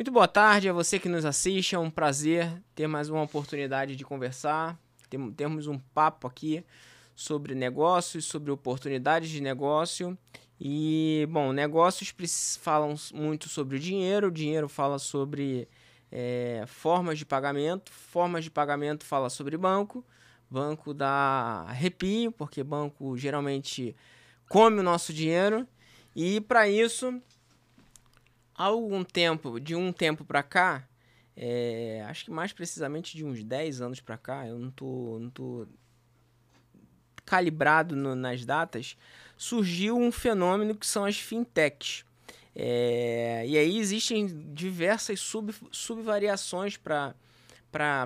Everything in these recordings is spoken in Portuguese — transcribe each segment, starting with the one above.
Muito boa tarde a você que nos assiste. É um prazer ter mais uma oportunidade de conversar. Temos um papo aqui sobre negócios, sobre oportunidades de negócio. E, bom, negócios falam muito sobre dinheiro, dinheiro fala sobre é, formas de pagamento, formas de pagamento fala sobre banco, banco dá arrepio, porque banco geralmente come o nosso dinheiro. E para isso, algum tempo, de um tempo para cá, é, acho que mais precisamente de uns 10 anos para cá, eu não tô, não tô calibrado no, nas datas, surgiu um fenômeno que são as fintechs. É, e aí existem diversas sub, subvariações para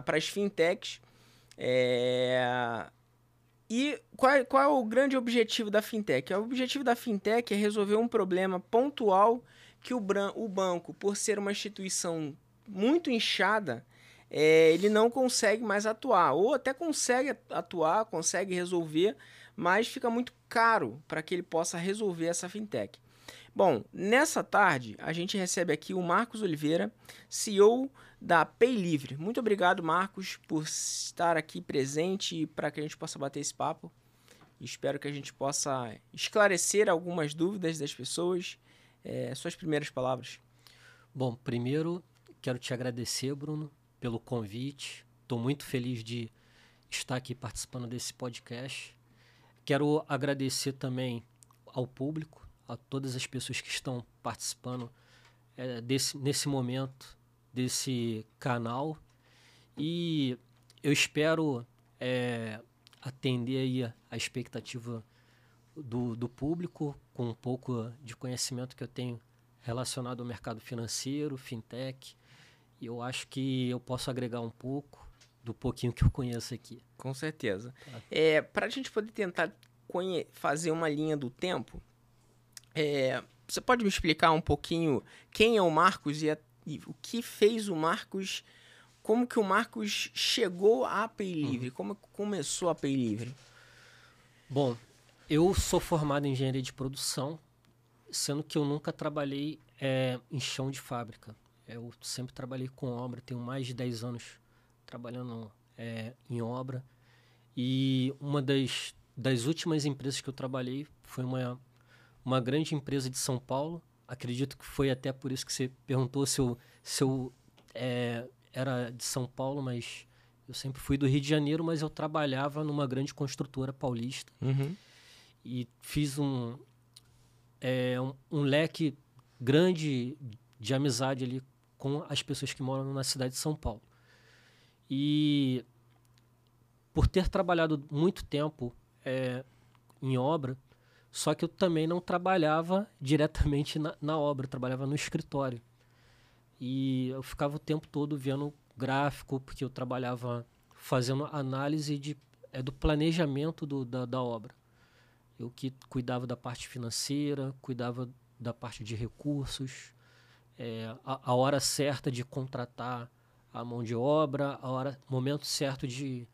as fintechs. É, e qual, qual é o grande objetivo da fintech? O objetivo da fintech é resolver um problema pontual que o, o banco, por ser uma instituição muito inchada, é, ele não consegue mais atuar. Ou até consegue atuar, consegue resolver, mas fica muito caro para que ele possa resolver essa fintech. Bom, nessa tarde a gente recebe aqui o Marcos Oliveira, CEO da Pay Livre. Muito obrigado, Marcos, por estar aqui presente para que a gente possa bater esse papo. Espero que a gente possa esclarecer algumas dúvidas das pessoas. É, suas primeiras palavras. Bom, primeiro quero te agradecer, Bruno, pelo convite. Estou muito feliz de estar aqui participando desse podcast. Quero agradecer também ao público a todas as pessoas que estão participando é, desse, nesse momento desse canal e eu espero é, atender aí a, expectativa do, do público com um pouco de conhecimento que eu tenho relacionado ao mercado financeiro, fintech. E eu acho que eu posso agregar um pouco do pouquinho que eu conheço aqui. Com certeza. Tá. É, Para a gente poder tentar fazer uma linha do tempo, é, você pode me explicar um pouquinho quem é o Marcos e, a, e, o que fez o Marcos, como que o Marcos chegou à Pay Livre, uhum. como começou a Pay Livre? Bom, eu sou formado em engenharia de produção, sendo que eu nunca trabalhei é, em chão de fábrica. Eu sempre trabalhei com obra, tenho mais de 10 anos trabalhando é, em obra. E uma das, das últimas empresas que eu trabalhei foi uma uma grande empresa de São Paulo. Acredito que foi até por isso que você perguntou se eu, se eu é, era de São Paulo, mas eu sempre fui do Rio de Janeiro, mas eu trabalhava numa grande construtora paulista. Uhum. E fiz um, é, um, um, leque grande de amizade ali com as pessoas que moram na cidade de São Paulo. E por ter trabalhado muito tempo é, em obra, só que eu também não trabalhava diretamente na, na obra, trabalhava no escritório. E eu ficava o tempo todo vendo gráfico, porque eu trabalhava fazendo análise de, é, do planejamento do, da, da obra. Eu que cuidava da parte financeira, cuidava da parte de recursos, é, a, a, hora certa de contratar a mão de obra, a hora, momento certo de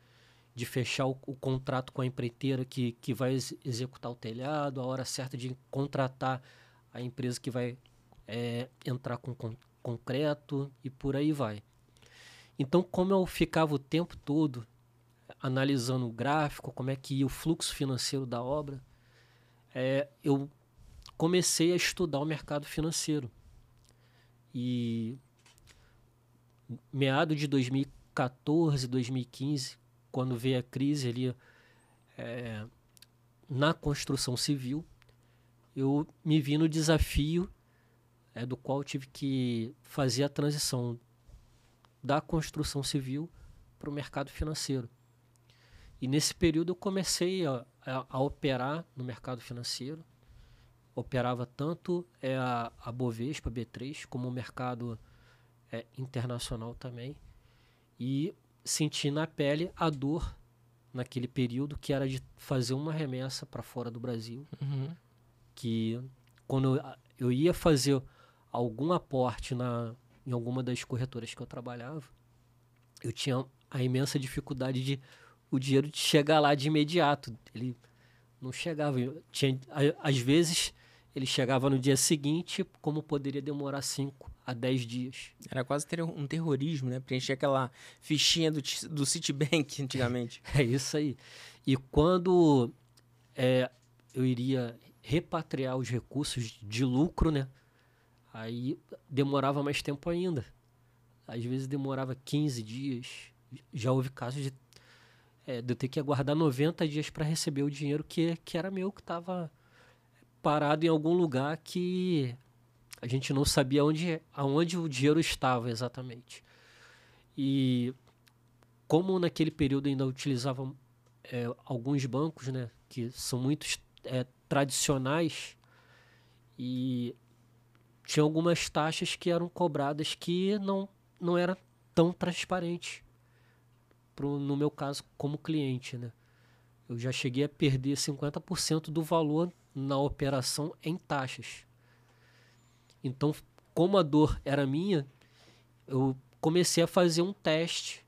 de fechar o, o, contrato com a empreiteira que, que vai ex executar o telhado, a hora certa de contratar a empresa que vai é, entrar com, com concreto e por aí vai. Então, como eu ficava o tempo todo analisando o gráfico, como é que ia o fluxo financeiro da obra, é, eu comecei a estudar o mercado financeiro. E meado de 2014, 2015, quando veio a crise ali é, na construção civil, eu me vi no desafio é, do qual tive que fazer a transição da construção civil para o mercado financeiro. E nesse período eu comecei a, a, a operar no mercado financeiro. Operava tanto é, a, a Bovespa, B3, como o mercado é, internacional também. E senti na pele a dor naquele período que era de fazer uma remessa para fora do Brasil. Uhum. Que quando eu, eu, ia fazer algum aporte na, em alguma das corretoras que eu trabalhava, eu tinha a imensa dificuldade de o dinheiro de chegar lá de imediato. Ele não chegava. Tinha, às vezes ele chegava no dia seguinte, como poderia demorar 5 a 10 dias. Era quase ter um terrorismo, né? Preencher aquela fichinha do, do Citibank antigamente. é isso aí. E quando é, eu iria repatriar os recursos de lucro, né? Aí demorava mais tempo ainda. Às vezes demorava 15 dias. Já houve casos de, é, de eu ter que aguardar 90 dias para receber o dinheiro que, que era meu, que estava parado em algum lugar que a gente não sabia onde, aonde o dinheiro estava exatamente. E como naquele período ainda utilizavam é, alguns bancos, né, que são muito é, tradicionais e tinha algumas taxas que eram cobradas que não, não era tão transparente pro, no meu caso como cliente, né? Eu já cheguei a perder 50% do valor na operação em taxas. Então, como a dor era minha, eu comecei a fazer um teste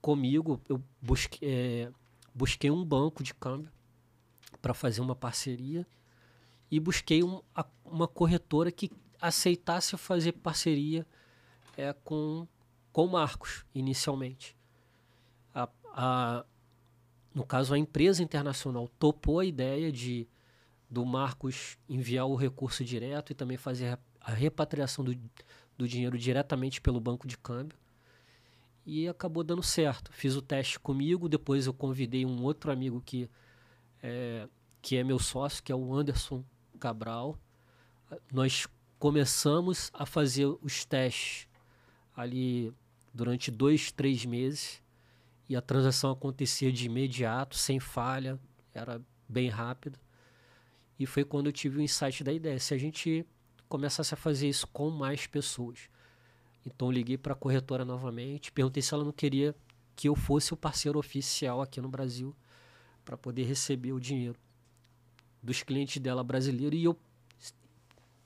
comigo. Eu busquei, é, busquei um banco de câmbio para fazer uma parceria e busquei um, a, uma corretora que aceitasse fazer parceria é, com com Marcos inicialmente. A, no caso, a empresa internacional topou a ideia de do Marcos enviar o recurso direto e também fazer a repatriação do, do dinheiro diretamente pelo banco de câmbio. E acabou dando certo. Fiz o teste comigo, depois eu convidei um outro amigo que é, que é meu sócio, que é o Anderson Cabral. Nós começamos a fazer os testes ali durante dois, três meses e a transação acontecia de imediato, sem falha, era bem rápido. E foi quando eu tive o insight da ideia. Se a gente começasse a fazer isso com mais pessoas. Então liguei para a corretora novamente, perguntei se ela não queria que eu fosse o parceiro oficial aqui no Brasil para poder receber o dinheiro dos clientes dela brasileiros e eu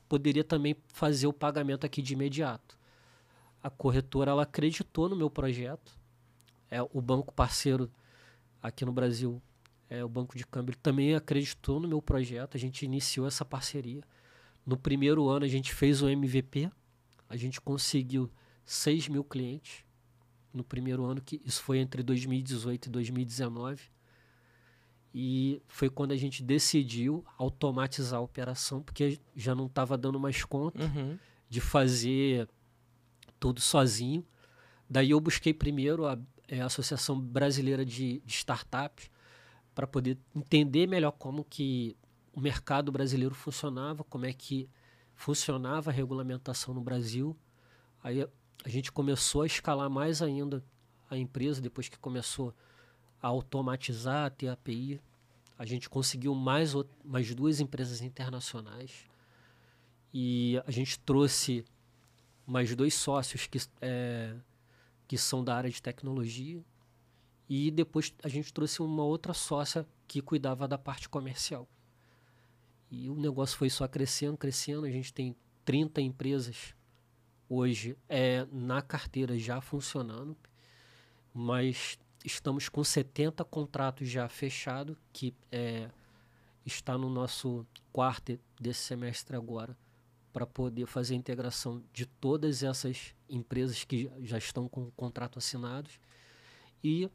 poderia também fazer o pagamento aqui de imediato. A corretora ela acreditou no meu projeto. É o banco parceiro aqui no Brasil é, o Banco de Câmbio também acreditou no meu projeto, a gente iniciou essa parceria. No primeiro ano a gente fez o MVP, a gente conseguiu 6 mil clientes no primeiro ano, que isso foi entre 2018 e 2019. E foi quando a gente decidiu automatizar a operação, porque já não estava dando mais conta uhum. de fazer tudo sozinho. Daí eu busquei primeiro a, é, a Associação Brasileira de, de Startups, para poder entender melhor como que o mercado brasileiro funcionava, como é que funcionava a regulamentação no Brasil. Aí a gente começou a escalar mais ainda a empresa depois que começou a automatizar, a ter API. A gente conseguiu mais, mais duas empresas internacionais e a gente trouxe mais dois sócios que, é, que são da área de tecnologia e depois a gente trouxe uma outra sócia que cuidava da parte comercial. E o negócio foi só crescendo, crescendo. A gente tem 30 empresas hoje é, na carteira já funcionando, mas estamos com 70 contratos já fechados, que é, está no nosso quarto desse semestre agora, para poder fazer a integração de todas essas empresas que já estão com o contrato assinados. E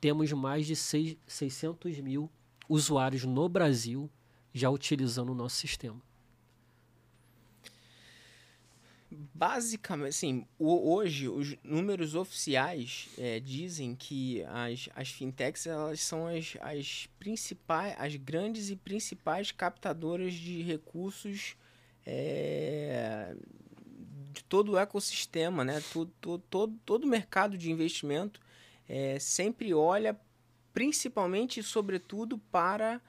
temos mais de 6, 600 mil usuários no Brasil já utilizando o nosso sistema. Basicamente, assim, hoje os números oficiais é, dizem que as, as fintechs elas são as, as principais, as grandes e principais captadoras de recursos é, de todo o ecossistema, né? Todo, todo, todo, todo o mercado de investimento é, sempre olha principalmente e sobretudo para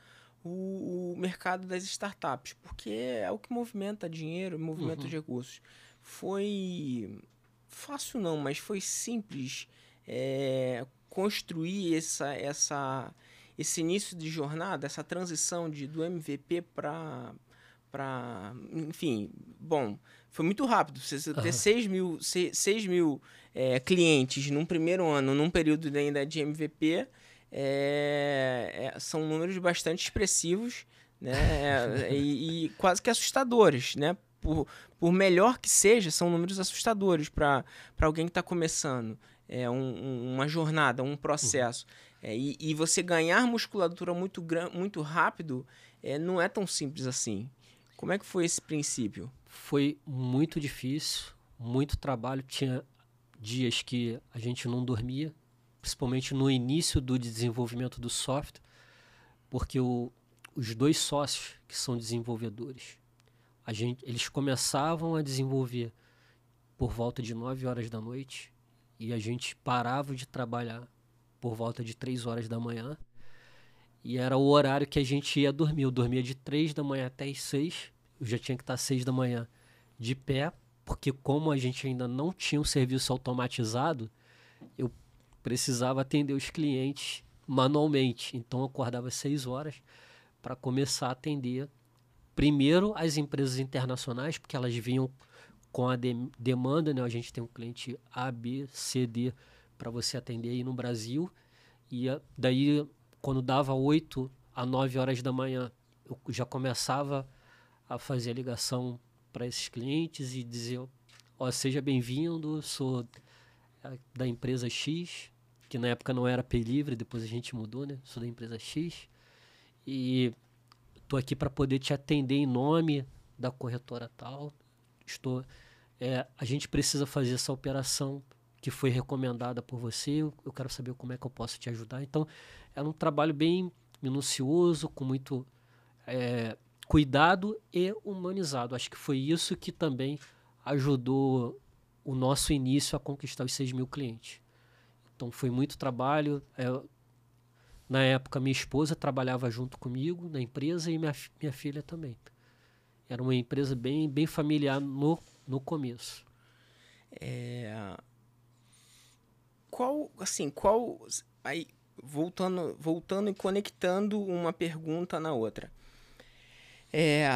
o, o, mercado das startups, porque é o que movimenta dinheiro, movimenta uhum. de recursos. Foi fácil não, mas foi simples é, construir essa, essa, esse início de jornada, essa transição de, do MVP para para enfim bom foi muito rápido você ter uhum. 6 mil 6, 6 mil é, clientes num primeiro ano, num período ainda de MVP, é, é, são números bastante expressivos né? e, e, quase que assustadores, né? Por, por melhor que seja, são números assustadores para alguém que está começando. É um, um, uma jornada, um processo. Uhum. É, e, e, você ganhar musculatura muito, muito rápido é, não é tão simples assim. Como é que foi esse princípio? Foi muito difícil, muito trabalho. Tinha dias que a gente não dormia, principalmente no início do desenvolvimento do software, porque o, os dois sócios que são desenvolvedores, a gente, eles começavam a desenvolver por volta de 9 horas da noite e a gente parava de trabalhar por volta de 3 horas da manhã. E era o horário que a gente ia dormir. Eu dormia de 3 da manhã até as 6. Eu já tinha que estar às 6 da manhã de pé, porque como a gente ainda não tinha um serviço automatizado, eu precisava atender os clientes manualmente. Então eu acordava às 6 horas para começar a atender primeiro as empresas internacionais, porque elas vinham com a de demanda, né? A gente tem um cliente A, B, C, D para você atender aí no Brasil. E daí, quando dava 8 a 9 horas da manhã, eu já começava a fazer a ligação para esses clientes e dizer: Ó, seja bem-vindo, sou da empresa X, que na época não era Pay Livre, depois a gente mudou, né? Sou da empresa X. E estou aqui para poder te atender em nome da corretora tal. Estou, é, a gente precisa fazer essa operação que foi recomendada por você. Eu, eu quero saber como é que eu posso te ajudar. Então, é um trabalho bem minucioso, com muito é, cuidado e humanizado. Acho que foi isso que também ajudou o nosso início a conquistar os 6 mil clientes. Então, foi muito trabalho. É, na época, minha esposa trabalhava junto comigo na empresa e minha, minha filha também. Era uma empresa bem, bem familiar no, no começo. É... Qual, assim, qual... Aí, voltando, voltando e conectando uma pergunta na outra. É,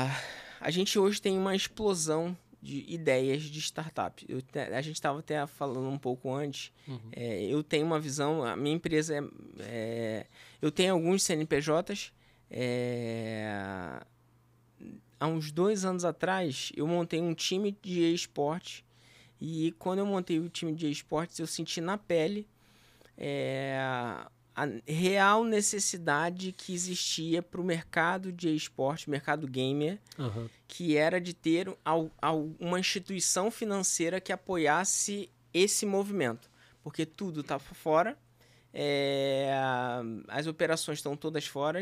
a gente hoje tem uma explosão de ideias de startup. Eu, a gente estava até falando um pouco antes. Uhum. É, eu tenho uma visão, a minha empresa é. é eu tenho alguns CNPJs. É, há uns dois anos atrás, eu montei um time de esporte. E quando eu montei o time de esportes, eu senti na pele é, a real necessidade que existia para o mercado de esporte, mercado gamer, uhum. que era de ter al, al, uma instituição financeira que apoiasse esse movimento. Porque tudo está fora, é, as operações estão todas fora.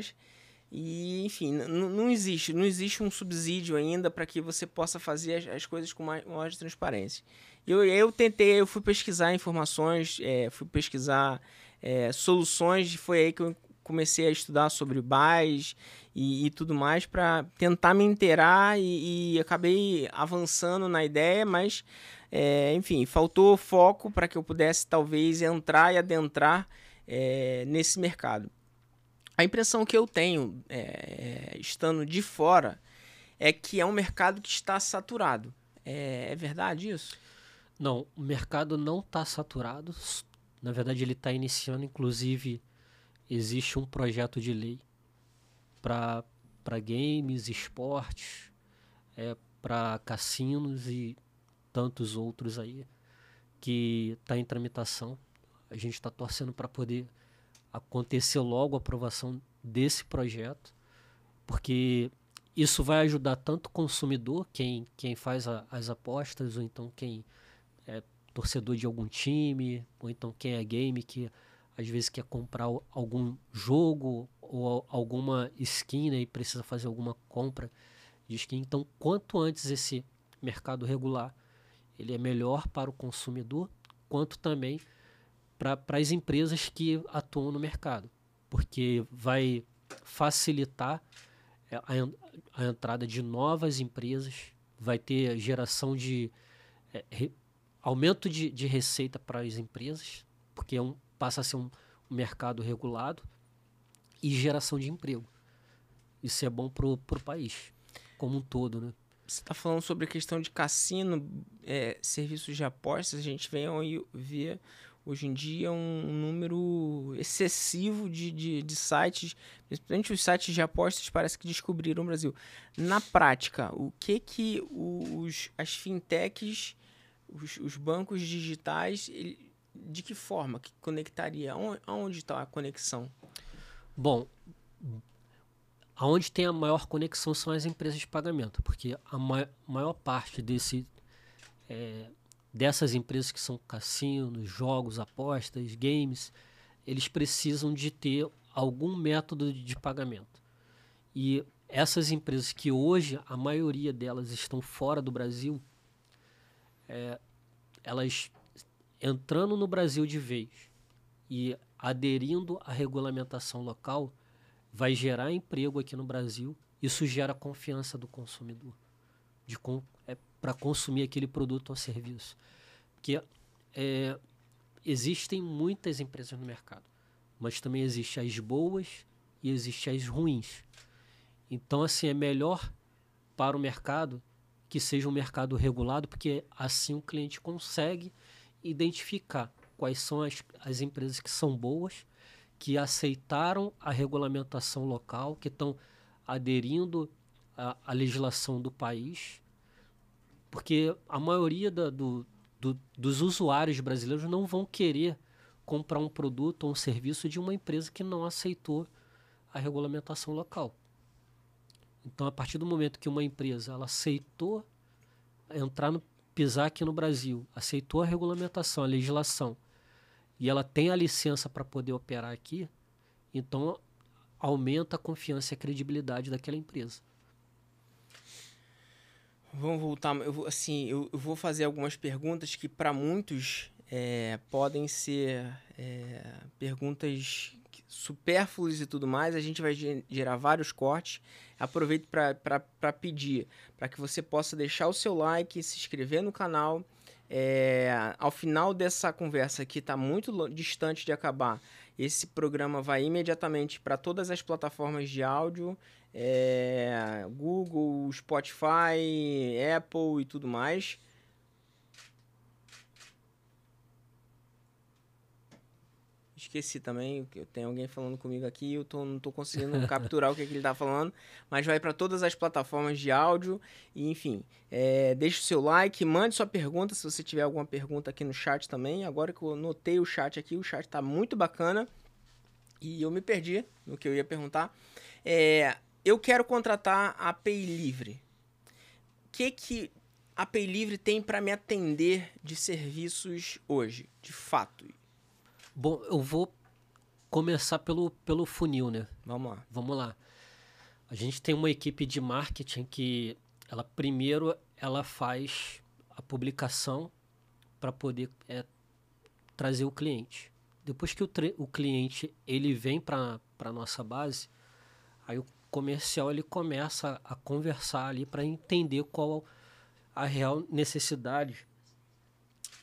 E, enfim, não existe, não existe um subsídio ainda para que você possa fazer as, as coisas com mais, maior transparência. Eu, eu tentei, eu fui pesquisar informações, é, fui pesquisar é, soluções. Foi aí que eu comecei a estudar sobre BAS e, e tudo mais para tentar me inteirar e, e, acabei avançando na ideia, mas é, enfim, faltou foco para que eu pudesse talvez entrar e adentrar é, nesse mercado. A impressão que eu tenho, é, estando de fora, é que é um mercado que está saturado. É, é verdade isso? Não, o mercado não está saturado, na verdade, ele está iniciando, inclusive, existe um projeto de lei para games, esportes, é, para cassinos e tantos outros aí, que está em tramitação. A gente está torcendo para poder acontecer logo a aprovação desse projeto, porque isso vai ajudar tanto o consumidor, quem, quem faz a, as apostas, ou então quem torcedor de algum time, ou então quem é game que às vezes quer comprar algum jogo ou alguma skin né, e precisa fazer alguma compra de skin. Então, quanto antes esse mercado regular, ele é melhor para o consumidor, quanto também para as empresas que atuam no mercado, porque vai facilitar é, a, a entrada de novas empresas, vai ter geração de é, aumento de, de receita para as empresas, porque é um, passa a ser um, um mercado regulado, e geração de emprego. Isso é bom para o país como um todo, né? Você está falando sobre a questão de cassino, é, serviços de apostas, a gente vem ver hoje em dia um número excessivo de, de, de sites, principalmente os sites de apostas parece que descobriram o Brasil. Na prática, o que que os, as fintechs, os, os bancos digitais, de que forma que conectaria? Aonde está a conexão? Bom, aonde tem a maior conexão são as empresas de pagamento, porque a ma maior parte desse é, dessas empresas que são cassinos, jogos, apostas, games, eles precisam de ter algum método de pagamento. E essas empresas que hoje a maioria delas estão fora do Brasil, é, elas entrando no Brasil de vez e aderindo à regulamentação local, vai gerar emprego aqui no Brasil. Isso gera confiança do consumidor de é, para consumir aquele produto ou serviço. Porque é, existem muitas empresas no mercado, mas também existem as boas e existem as ruins. Então, assim, é melhor para o mercado que seja um mercado regulado, porque assim o cliente consegue identificar quais são as, as empresas que são boas, que aceitaram a regulamentação local, que estão aderindo à, legislação do país, porque a maioria da, do, do, dos usuários brasileiros não vão querer comprar um produto ou um serviço de uma empresa que não aceitou a regulamentação local. Então, a partir do momento que uma empresa ela aceitou entrar no pisar aqui no Brasil, aceitou a regulamentação, a legislação, e ela tem a licença para poder operar aqui, então aumenta a confiança e a credibilidade daquela empresa. Vamos voltar, eu vou, assim, eu, eu vou fazer algumas perguntas que para muitos é, podem ser é, perguntas supérfluas e tudo mais. A gente vai gerar vários cortes. Aproveito para pedir para que você possa deixar o seu like, se inscrever no canal. É, ao final dessa conversa que está muito distante de acabar, esse programa vai imediatamente para todas as plataformas de áudio, é, Google, Spotify, Apple e tudo mais. Esqueci também, que tem alguém falando comigo aqui, eu tô, não tô conseguindo capturar o que, é que ele tá falando, mas vai para todas as plataformas de áudio e enfim, é, deixe o seu like, mande sua pergunta se você tiver alguma pergunta aqui no chat também. Agora que eu notei o chat aqui, o chat tá muito bacana e eu me perdi no que eu ia perguntar. É, eu quero contratar a Pay Livre. O que que a Pay Livre tem para me atender de serviços hoje, de fato? Bom, eu vou começar pelo, pelo funil, né? Vamos lá. Vamos lá. A gente tem uma equipe de marketing que ela primeiro ela faz a publicação para poder é, trazer o cliente. Depois que o, o cliente ele vem para a nossa base, aí o comercial ele começa a conversar ali para entender qual a real necessidade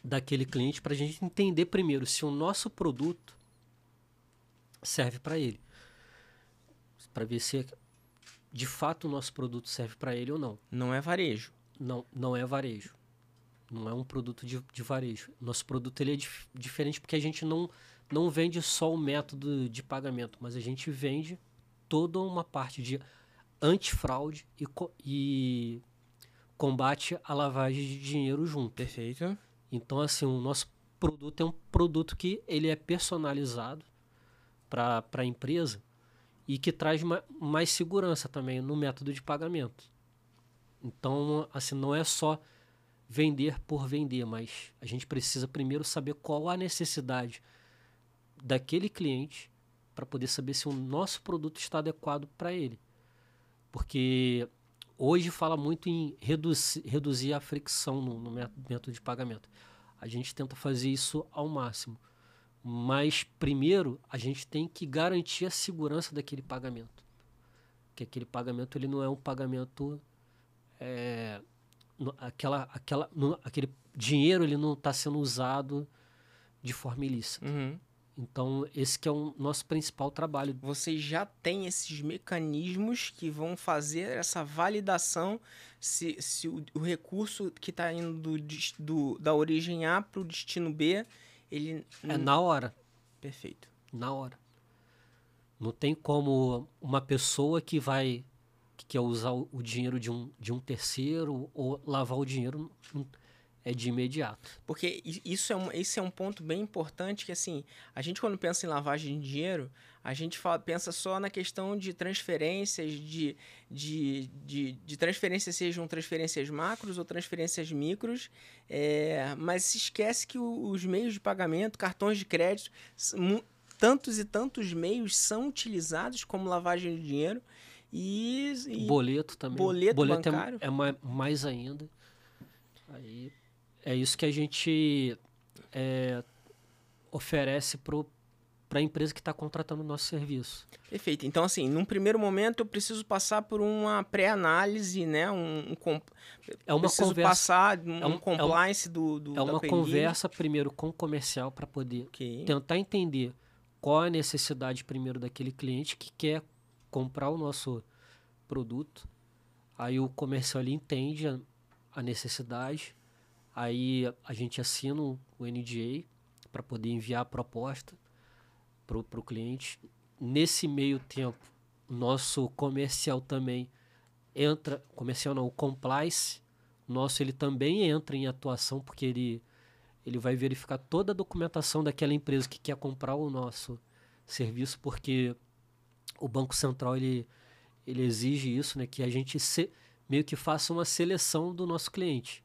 daquele cliente para a gente entender primeiro se o nosso produto serve para ele. Para ver se de fato o nosso produto serve para ele ou não. Não é varejo. Não, não é varejo. Não é um produto de, de varejo. Nosso produto ele é dif diferente porque a gente não, não vende só o método de pagamento, mas a gente vende toda uma parte de antifraude e, co e combate à lavagem de dinheiro junto. Perfeito. Então, assim, o nosso produto é um produto que ele é personalizado para a empresa e que traz ma mais segurança também no método de pagamento. Então, assim, não é só vender por vender, mas a gente precisa primeiro saber qual a necessidade daquele cliente para poder saber se o nosso produto está adequado para ele. Porque hoje fala muito em reduzir, reduzir a fricção no, no método de pagamento. A gente tenta fazer isso ao máximo. Mas primeiro a gente tem que garantir a segurança daquele pagamento. Que aquele pagamento ele não é um pagamento. É, aquela, aquela, no, aquele dinheiro ele não está sendo usado de forma ilícita. Uhum. Então, esse que é o nosso principal trabalho. Vocês já têm esses mecanismos que vão fazer essa validação se, se o, o recurso que está indo do, do, da origem A para o destino B, ele... É na hora. Perfeito. Na hora. Não tem como uma pessoa que vai que quer usar o dinheiro de um, de um terceiro ou lavar o dinheiro é de imediato. Porque isso é um, esse é um ponto bem importante que, assim, a gente quando pensa em lavagem de dinheiro, a gente fala, pensa só na questão de transferências, de, de, de, de transferências sejam transferências macros ou transferências micros, é, mas se esquece que os meios de pagamento, cartões de crédito, tantos e tantos meios são utilizados como lavagem de dinheiro. E, e boleto também. Boleto, boleto é bancário. É, é mais ainda. Aí é isso que a gente é, oferece para a empresa que está contratando o nosso serviço. Perfeito. Então, assim, num primeiro momento eu preciso passar por uma pré-análise, né? Um, um, é uma preciso conversa, passar um, é um compliance é um, do, do É uma conversa primeiro com o comercial para poder okay. tentar entender qual a necessidade primeiro daquele cliente que quer comprar o nosso produto. Aí o comercial ele entende a, a necessidade, aí a gente assina o NDA para poder enviar a proposta para o cliente. Nesse meio tempo, nosso comercial também entra, comercial não, o compliance nosso ele também entra em atuação porque ele ele vai verificar toda a documentação daquela empresa que quer comprar o nosso serviço, porque o Banco Central ele, ele exige isso, né, que a gente se, meio que faça uma seleção do nosso cliente.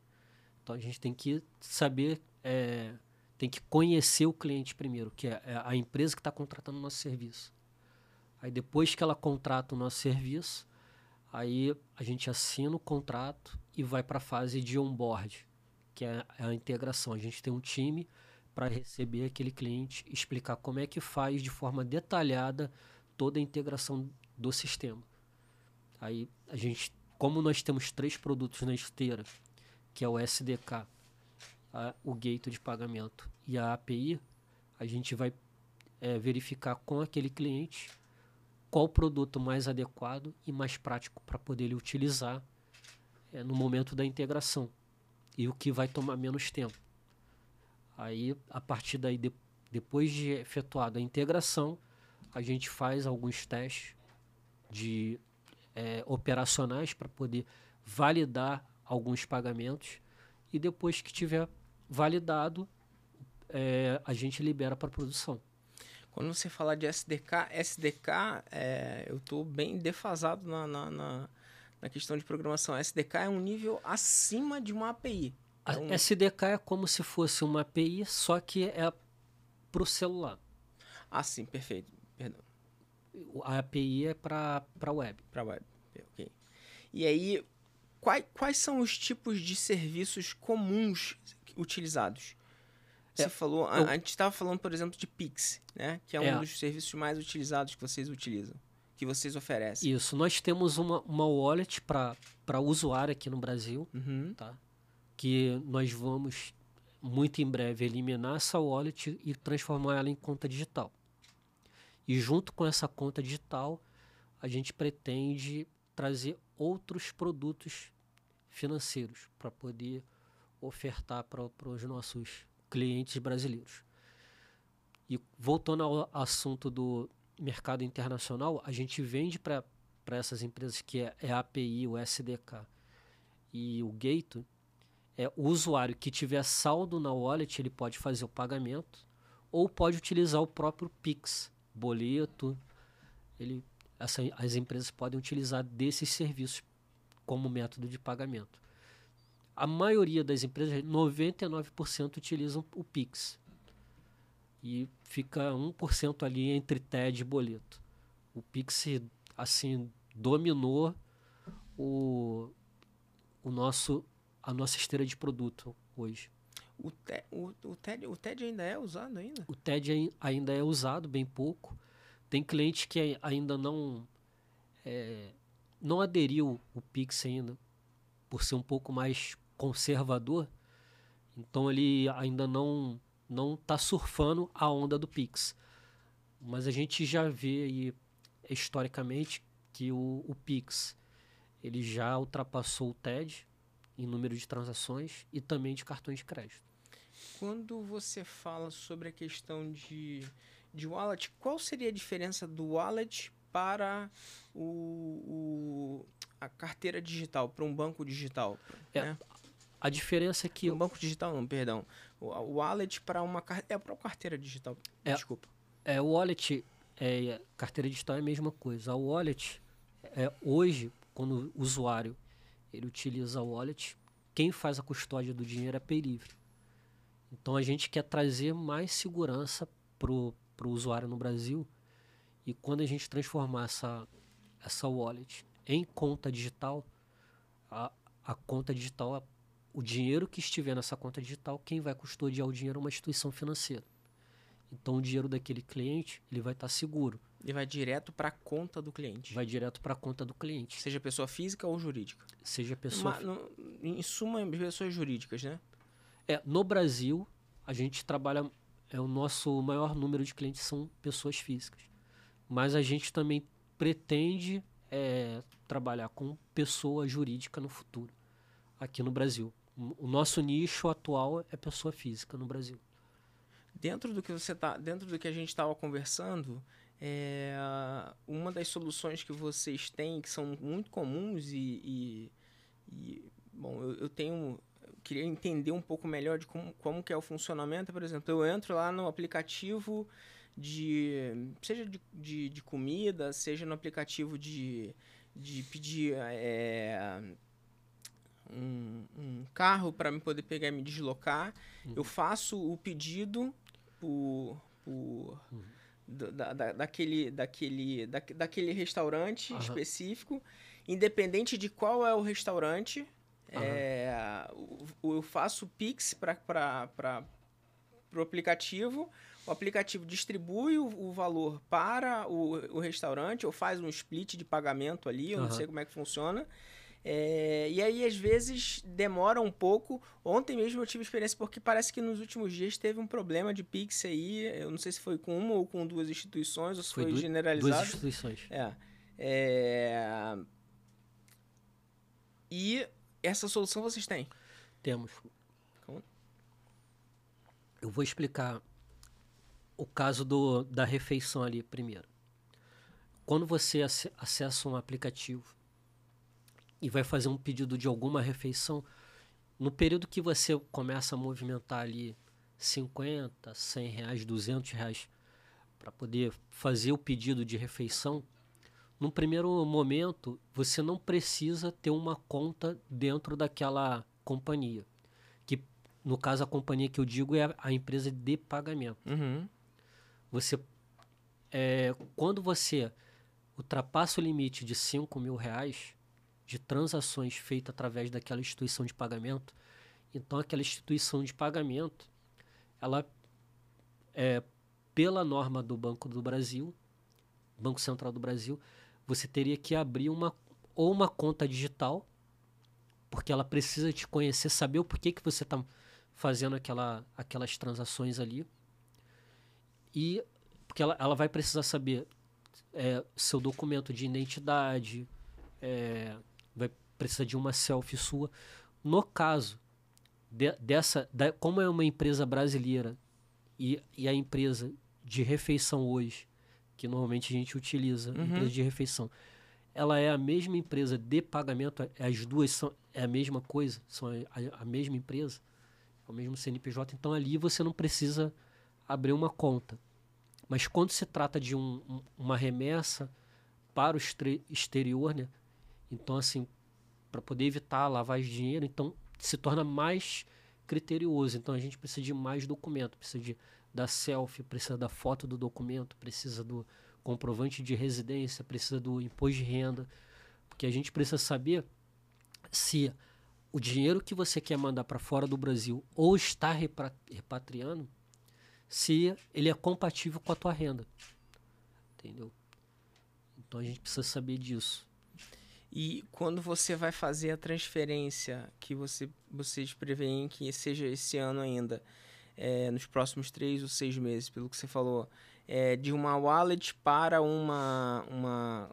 Então a gente tem que saber, é, tem que conhecer o cliente primeiro, que é, é a empresa que está contratando o nosso serviço. Aí depois que ela contrata o nosso serviço, aí a gente assina o contrato e vai para a fase de onboard que é a integração. A gente tem um time para receber aquele cliente, explicar como é que faz de forma detalhada toda a integração do sistema. Aí a gente, como nós temos três produtos na esteira, que é o SDK, a, o gate de pagamento e a API, a gente vai é, verificar com aquele cliente qual produto mais adequado e mais prático para poder ele utilizar é, no momento da integração e o que vai tomar menos tempo. Aí, a partir daí, de, depois de efetuada a integração, a gente faz alguns testes de é, operacionais para poder validar alguns pagamentos e depois que tiver validado, é, a gente libera para produção. Quando você fala de SDK, SDK, é, eu estou bem defasado na, na, na na questão de programação. SDK é um nível acima de uma API. A então, SDK é como se fosse uma API, só que é para o celular. Ah, sim, perfeito. Perdão. A API é para a web. Para web, ok. E aí, quais, quais são os tipos de serviços comuns utilizados? Você é, falou, eu, a, gente estava falando, por exemplo, de Pix, né? Que é, é um dos serviços mais utilizados que vocês utilizam que vocês oferecem. Isso, nós temos uma, uma wallet para usuário aqui no Brasil, uhum. tá? que nós vamos muito em breve eliminar essa wallet e transformar ela em conta digital. E junto com essa conta digital, a gente pretende trazer outros produtos financeiros para poder ofertar para os nossos clientes brasileiros. E voltando ao assunto do, mercado internacional, a gente vende para essas empresas que é, é a API, o SDK e o Gate, é o usuário que tiver saldo na wallet, ele pode fazer o pagamento ou pode utilizar o próprio Pix, boleto. Ele, essa, as empresas podem utilizar desses serviços como método de pagamento. A maioria das empresas, 99% utilizam o Pix e fica 1% ali entre TED e boleto. O Pix, assim, dominou o, o nosso, a nossa esteira de produto hoje. O, te, o, o, TED, o TED ainda é usado ainda? O TED ainda é usado, bem pouco. Tem cliente que ainda não, é, não aderiu o Pix ainda, por ser um pouco mais conservador. Então ele ainda não não está surfando a onda do Pix. Mas a gente já vê aí, historicamente que o, o Pix ele já ultrapassou o TED em número de transações e também de cartões de crédito. quando você fala sobre a questão de, de wallet, qual seria a diferença do wallet para o, o a carteira digital, para um banco digital? É, né? A diferença é que. Um banco digital, não, perdão. O, o wallet para uma, é para uma carteira digital. É, Desculpa. É, o wallet, é, carteira digital é a mesma coisa. O wallet, é, hoje, quando o usuário ele utiliza o wallet, quem faz a custódia do dinheiro é a Paylivre. Então a gente quer trazer mais segurança para o usuário no Brasil. E quando a gente transformar essa, essa wallet em conta digital, a, a conta digital, o dinheiro que estiver nessa conta digital, quem vai custodiar o dinheiro é uma instituição financeira. Então o dinheiro daquele cliente ele vai estar seguro. Ele vai direto para a conta do cliente. Vai direto para a conta do cliente. Seja pessoa física ou jurídica. Seja pessoa. Uma, no, em suma, pessoas jurídicas, né? É, no Brasil, a gente trabalha. É, o nosso maior número de clientes são pessoas físicas. Mas a gente também pretende é, trabalhar com pessoa jurídica no futuro, aqui no Brasil. O nosso nicho atual é pessoa física no Brasil. Dentro do que você tá, dentro do que a gente estava conversando, é, uma das soluções que vocês têm que são muito comuns e, e, e bom, eu, eu tenho queria entender um pouco melhor de como, como que é o funcionamento. Por exemplo, eu entro lá no aplicativo de. seja de, de, de comida, seja no aplicativo de, de pedir é, um, um, carro para me poder pegar e me deslocar. Uhum. Eu faço o pedido por. por uhum. da, da, daquele, daquele, da, daquele restaurante uhum. específico, independente de qual é o restaurante, Uhum. É, eu faço Pix para o aplicativo, o aplicativo distribui o, o valor para o, o, restaurante ou faz um split de pagamento ali, eu uhum. não sei como é que funciona. É, e aí, às vezes, demora um pouco. Ontem mesmo eu tive experiência, porque parece que nos últimos dias teve um problema de Pix aí. Eu não sei se foi com uma ou com duas instituições, ou se foi, foi generalizado. Duas instituições. É. é... E essa solução vocês têm? Temos. Como? Eu vou explicar o caso do, da refeição ali primeiro. Quando você acessa um aplicativo e vai fazer um pedido de alguma refeição, no período que você começa a movimentar ali 50, 100 reais, 200 reais para poder fazer o pedido de refeição, num primeiro momento, você não precisa ter uma conta dentro daquela companhia. Que, no caso, a companhia que eu digo é a, a empresa de pagamento. Uhum. Você, é, quando você ultrapassa o limite de 5 mil reais de transações feitas através daquela instituição de pagamento, então aquela instituição de pagamento, ela, é, pela norma do Banco do Brasil, Banco Central do Brasil, você teria que abrir uma ou uma conta digital, porque ela precisa te conhecer, saber o porquê que você está fazendo aquela, aquelas transações ali. E porque ela, ela vai precisar saber é, seu documento de identidade, é, vai precisar de uma selfie sua. No caso de, dessa, como é uma empresa brasileira e, e a empresa de refeição hoje que normalmente a gente utiliza, uhum. empresa de refeição. Ela é a mesma empresa de pagamento, as duas são é a mesma coisa, são a, a mesma empresa, é o mesmo CNPJ, então ali você não precisa abrir uma conta. Mas quando se trata de um, um, uma remessa para o exterior, né? Então, assim, para poder evitar de dinheiro, então se torna mais criterioso. Então a gente precisa de mais documento, precisa de da selfie, precisa da foto do documento, precisa do comprovante de residência, precisa do imposto de renda, porque a gente precisa saber se o dinheiro que você quer mandar para fora do Brasil ou está repatriando, se ele é compatível com a tua renda. Entendeu? Então a gente precisa saber disso. E quando você vai fazer a transferência que você, vocês preveem que seja esse ano ainda, é, nos próximos três ou seis meses, pelo que você falou, é, de uma wallet para uma, uma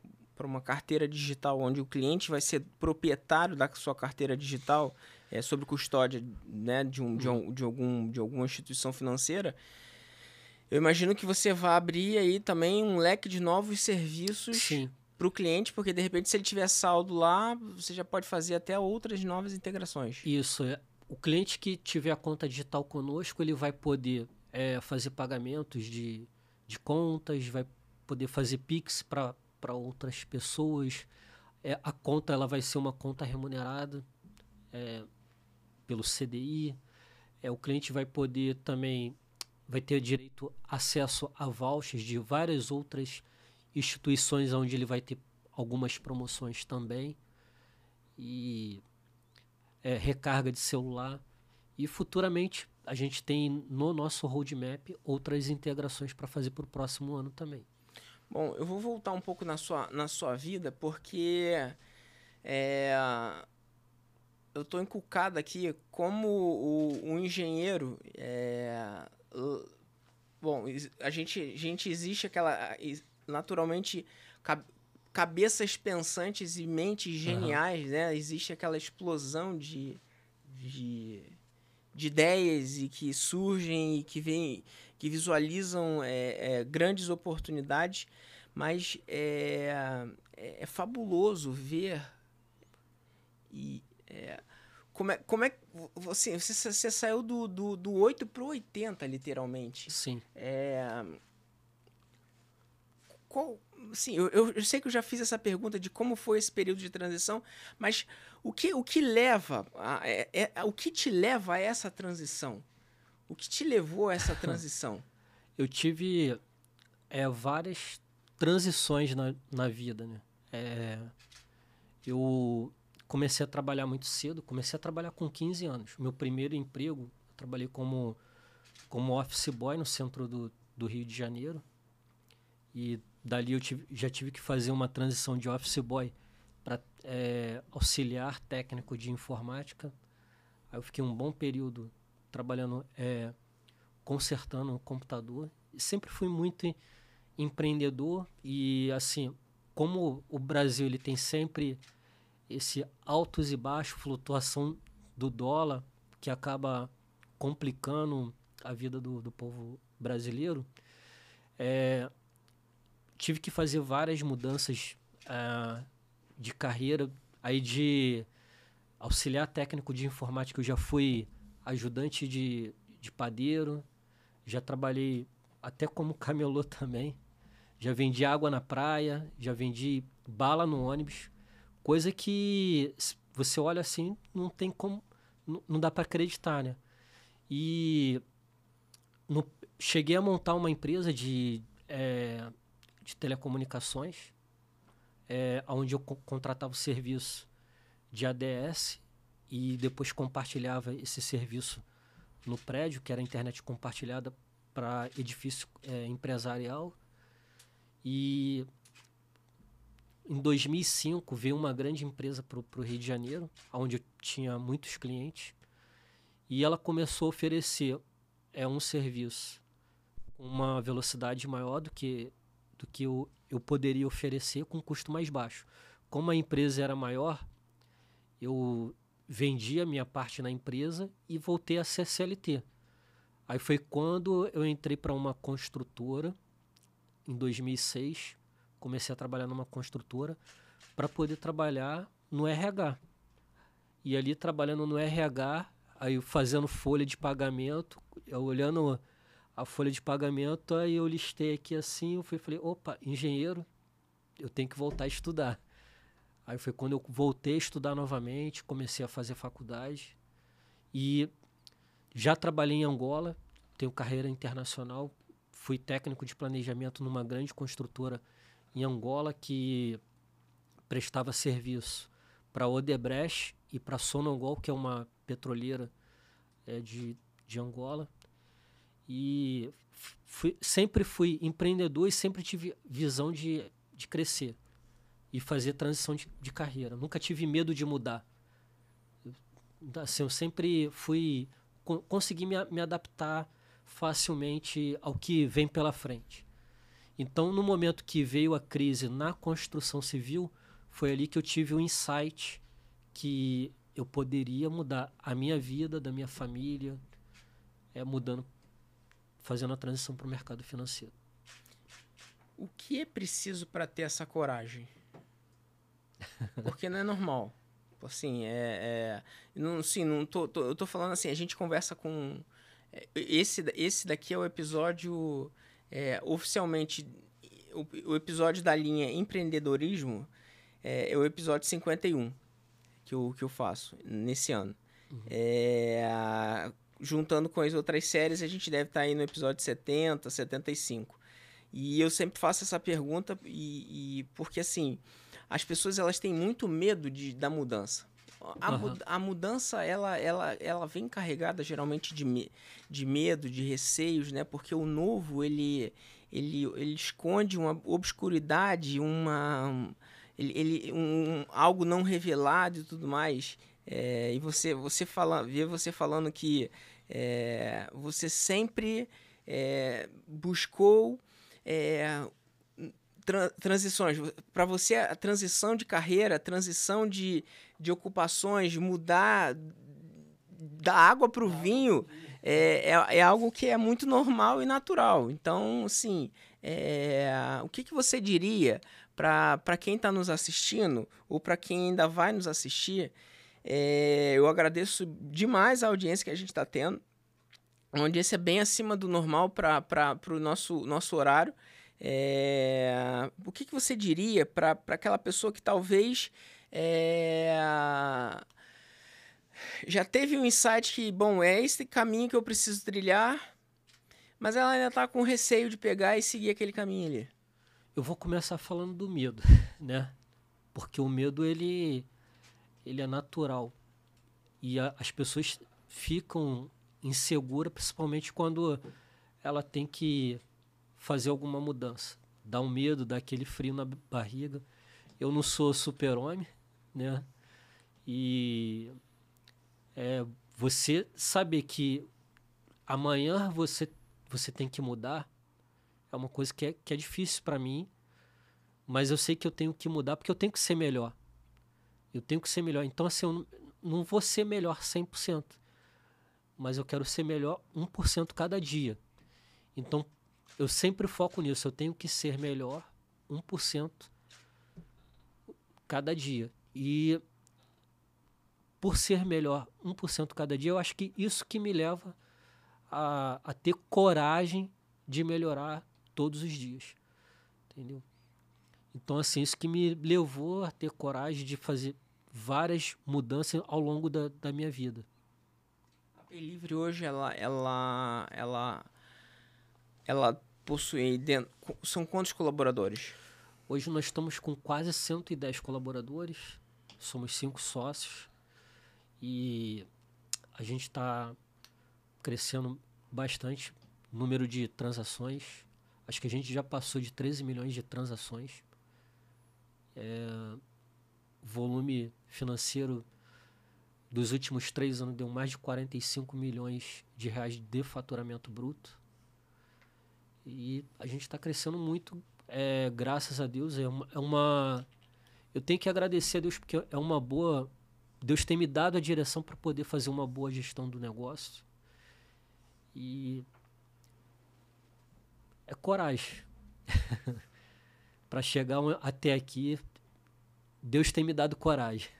uma carteira digital, onde o cliente vai ser proprietário da sua carteira digital, é, sob custódia né, de, um, de, um, de, algum, de alguma instituição financeira, eu imagino que você vai abrir aí também um leque de novos serviços para o cliente, porque de repente, se ele tiver saldo lá, você já pode fazer até outras novas integrações. Isso. O cliente que tiver a conta digital conosco, ele vai poder é, fazer pagamentos de, de contas, vai poder fazer Pix para outras pessoas. É, a conta ela vai ser uma conta remunerada é, pelo CDI. É, o cliente vai poder também vai ter direito acesso a vouchers de várias outras instituições onde ele vai ter algumas promoções também e é, recarga de celular e futuramente a gente tem no nosso roadmap outras integrações para fazer para o próximo ano também. Bom, eu vou voltar um pouco na sua, na sua vida porque é, eu estou inculcado aqui como o, o engenheiro é, bom, a gente, a gente existe aquela naturalmente cabeças pensantes e mentes geniais, uhum. né? Existe aquela explosão de, de, de, ideias e que surgem e que vem, que visualizam é, é, grandes oportunidades, mas é, é, é fabuloso ver e é, como é, como é você, você, você saiu do, do, do 8 pro 80, literalmente. Sim. É, qual, sim, eu, eu, sei que eu já fiz essa pergunta de como foi esse período de transição, mas o que, o que leva, a, é, é, o que te leva a essa transição? O que te levou a essa transição? eu tive é, várias transições na, na vida, né? É, eu comecei a trabalhar muito cedo, comecei a trabalhar com 15 anos. Meu primeiro emprego, eu trabalhei como, como office boy no centro do, do Rio de Janeiro. E dali eu tive, já tive que fazer uma transição de office boy para é, auxiliar técnico de informática. Aí eu fiquei um bom período trabalhando, é, consertando o computador. Sempre fui muito empreendedor e assim, como o Brasil ele tem sempre esse altos e baixos, flutuação do dólar, que acaba complicando a vida do, do povo brasileiro, é, tive que fazer várias mudanças uh, de carreira, aí de auxiliar técnico de informática, eu já fui ajudante de, de padeiro, já trabalhei até como camelô também, já vendi água na praia, já vendi bala no ônibus, Coisa que você olha assim, não tem como. Não, dá para acreditar, né? E no, cheguei a montar uma empresa de, é, de telecomunicações, é, onde eu co contratava o serviço de ADS e depois compartilhava esse serviço no prédio, que era internet compartilhada para edifício é, empresarial. E em 2005 veio uma grande empresa para o Rio de Janeiro, onde eu tinha muitos clientes, e ela começou a oferecer é, um serviço com uma velocidade maior do que, do que eu, eu poderia oferecer com um custo mais baixo. Como a empresa era maior, eu vendi a minha parte na empresa e voltei a ser CLT. Aí foi quando eu entrei para uma construtora em 2006 comecei a trabalhar numa construtora para poder trabalhar no RH. E ali trabalhando no RH, aí fazendo folha de pagamento, olhando a folha de pagamento, aí eu listei aqui assim, eu fui, falei, opa, engenheiro, eu tenho que voltar a estudar. Aí foi quando eu voltei a estudar novamente, comecei a fazer faculdade e já trabalhei em Angola, tenho carreira internacional, fui técnico de planejamento numa grande construtora em Angola que prestava serviço para Odebrecht e para Sonangol, que é uma petroleira é, de, de Angola. E fui, sempre fui empreendedor e sempre tive visão de, de crescer e fazer transição de, de carreira. Nunca tive medo de mudar. Assim, eu sempre fui consegui me, me adaptar facilmente ao que vem pela frente. Então, no momento que veio a crise na construção civil, foi ali que eu tive o insight que eu poderia mudar a minha vida, da minha família, é, mudando, fazendo a transição para o mercado financeiro. O que é preciso para ter essa coragem? Porque não é normal. Assim, é. é não, sim, não tô, tô, eu tô falando assim, a gente conversa com. É, esse, esse daqui é o episódio é, oficialmente. O, o, episódio da linha empreendedorismo é, é, o episódio 51 que eu, que eu faço nesse ano. Uhum. É, juntando com as outras séries, a gente deve estar tá aí no episódio 70, 75. E eu sempre faço essa pergunta e, e porque assim as pessoas elas têm muito medo de, da mudança. A, uhum. a mudança ela, ela, ela vem carregada geralmente de, me, de medo, de receios, né? Porque o novo ele, ele, ele esconde uma obscuridade, uma ele, ele um, algo não revelado e tudo mais. É, e você você fala, vê você falando que é, você sempre é, buscou é, tra transições. Para você, a transição de carreira, a transição de, de ocupações, mudar da água para o vinho, é, é, é, algo que é muito normal e natural. Então, assim, é, o que, que você diria para quem está nos assistindo ou para quem ainda vai nos assistir? É, eu agradeço demais a audiência que a gente está tendo. Uma audiência bem acima do normal para o nosso, nosso horário. É, o que, que você diria para aquela pessoa que talvez é, já teve um insight que, bom, é esse caminho que eu preciso trilhar, mas ela ainda está com receio de pegar e seguir aquele caminho ali? Eu vou começar falando do medo, né? Porque o medo ele, ele é natural e a, as pessoas ficam inseguras, principalmente quando ela tem que fazer alguma mudança. Dá um medo, dá aquele frio na barriga. Eu não sou super-homem, né? E é, você saber que amanhã você, você tem que mudar é uma coisa que é, que é difícil para mim, mas eu sei que eu tenho que mudar porque eu tenho que ser melhor. Eu tenho que ser melhor. Então, assim, eu não, vou ser melhor 100%, mas eu quero ser melhor 1% cada dia. Então, eu sempre foco nisso. Eu tenho que ser melhor 1% cada dia. E por ser melhor 1% cada dia, eu acho que isso que me leva a, a ter coragem de melhorar todos os dias. Entendeu? Então, assim, isso que me levou a ter coragem de fazer várias mudanças ao longo da, da minha vida. A Pay Livre hoje, ela, ela, ela, ela possui dentro, são quantos colaboradores? Hoje nós estamos com quase 110 colaboradores, somos cinco sócios e a gente está crescendo bastante número de transações. Acho que a gente já passou de 13 milhões de transações. É, volume financeiro dos últimos três anos deu mais de 45 milhões de reais de faturamento bruto. E a gente está crescendo muito, é, graças a Deus. É uma, é uma. Eu tenho que agradecer a Deus porque é uma boa. Deus tem me dado a direção para poder fazer uma boa gestão do negócio. E. É coragem. para chegar até aqui, Deus tem me dado coragem.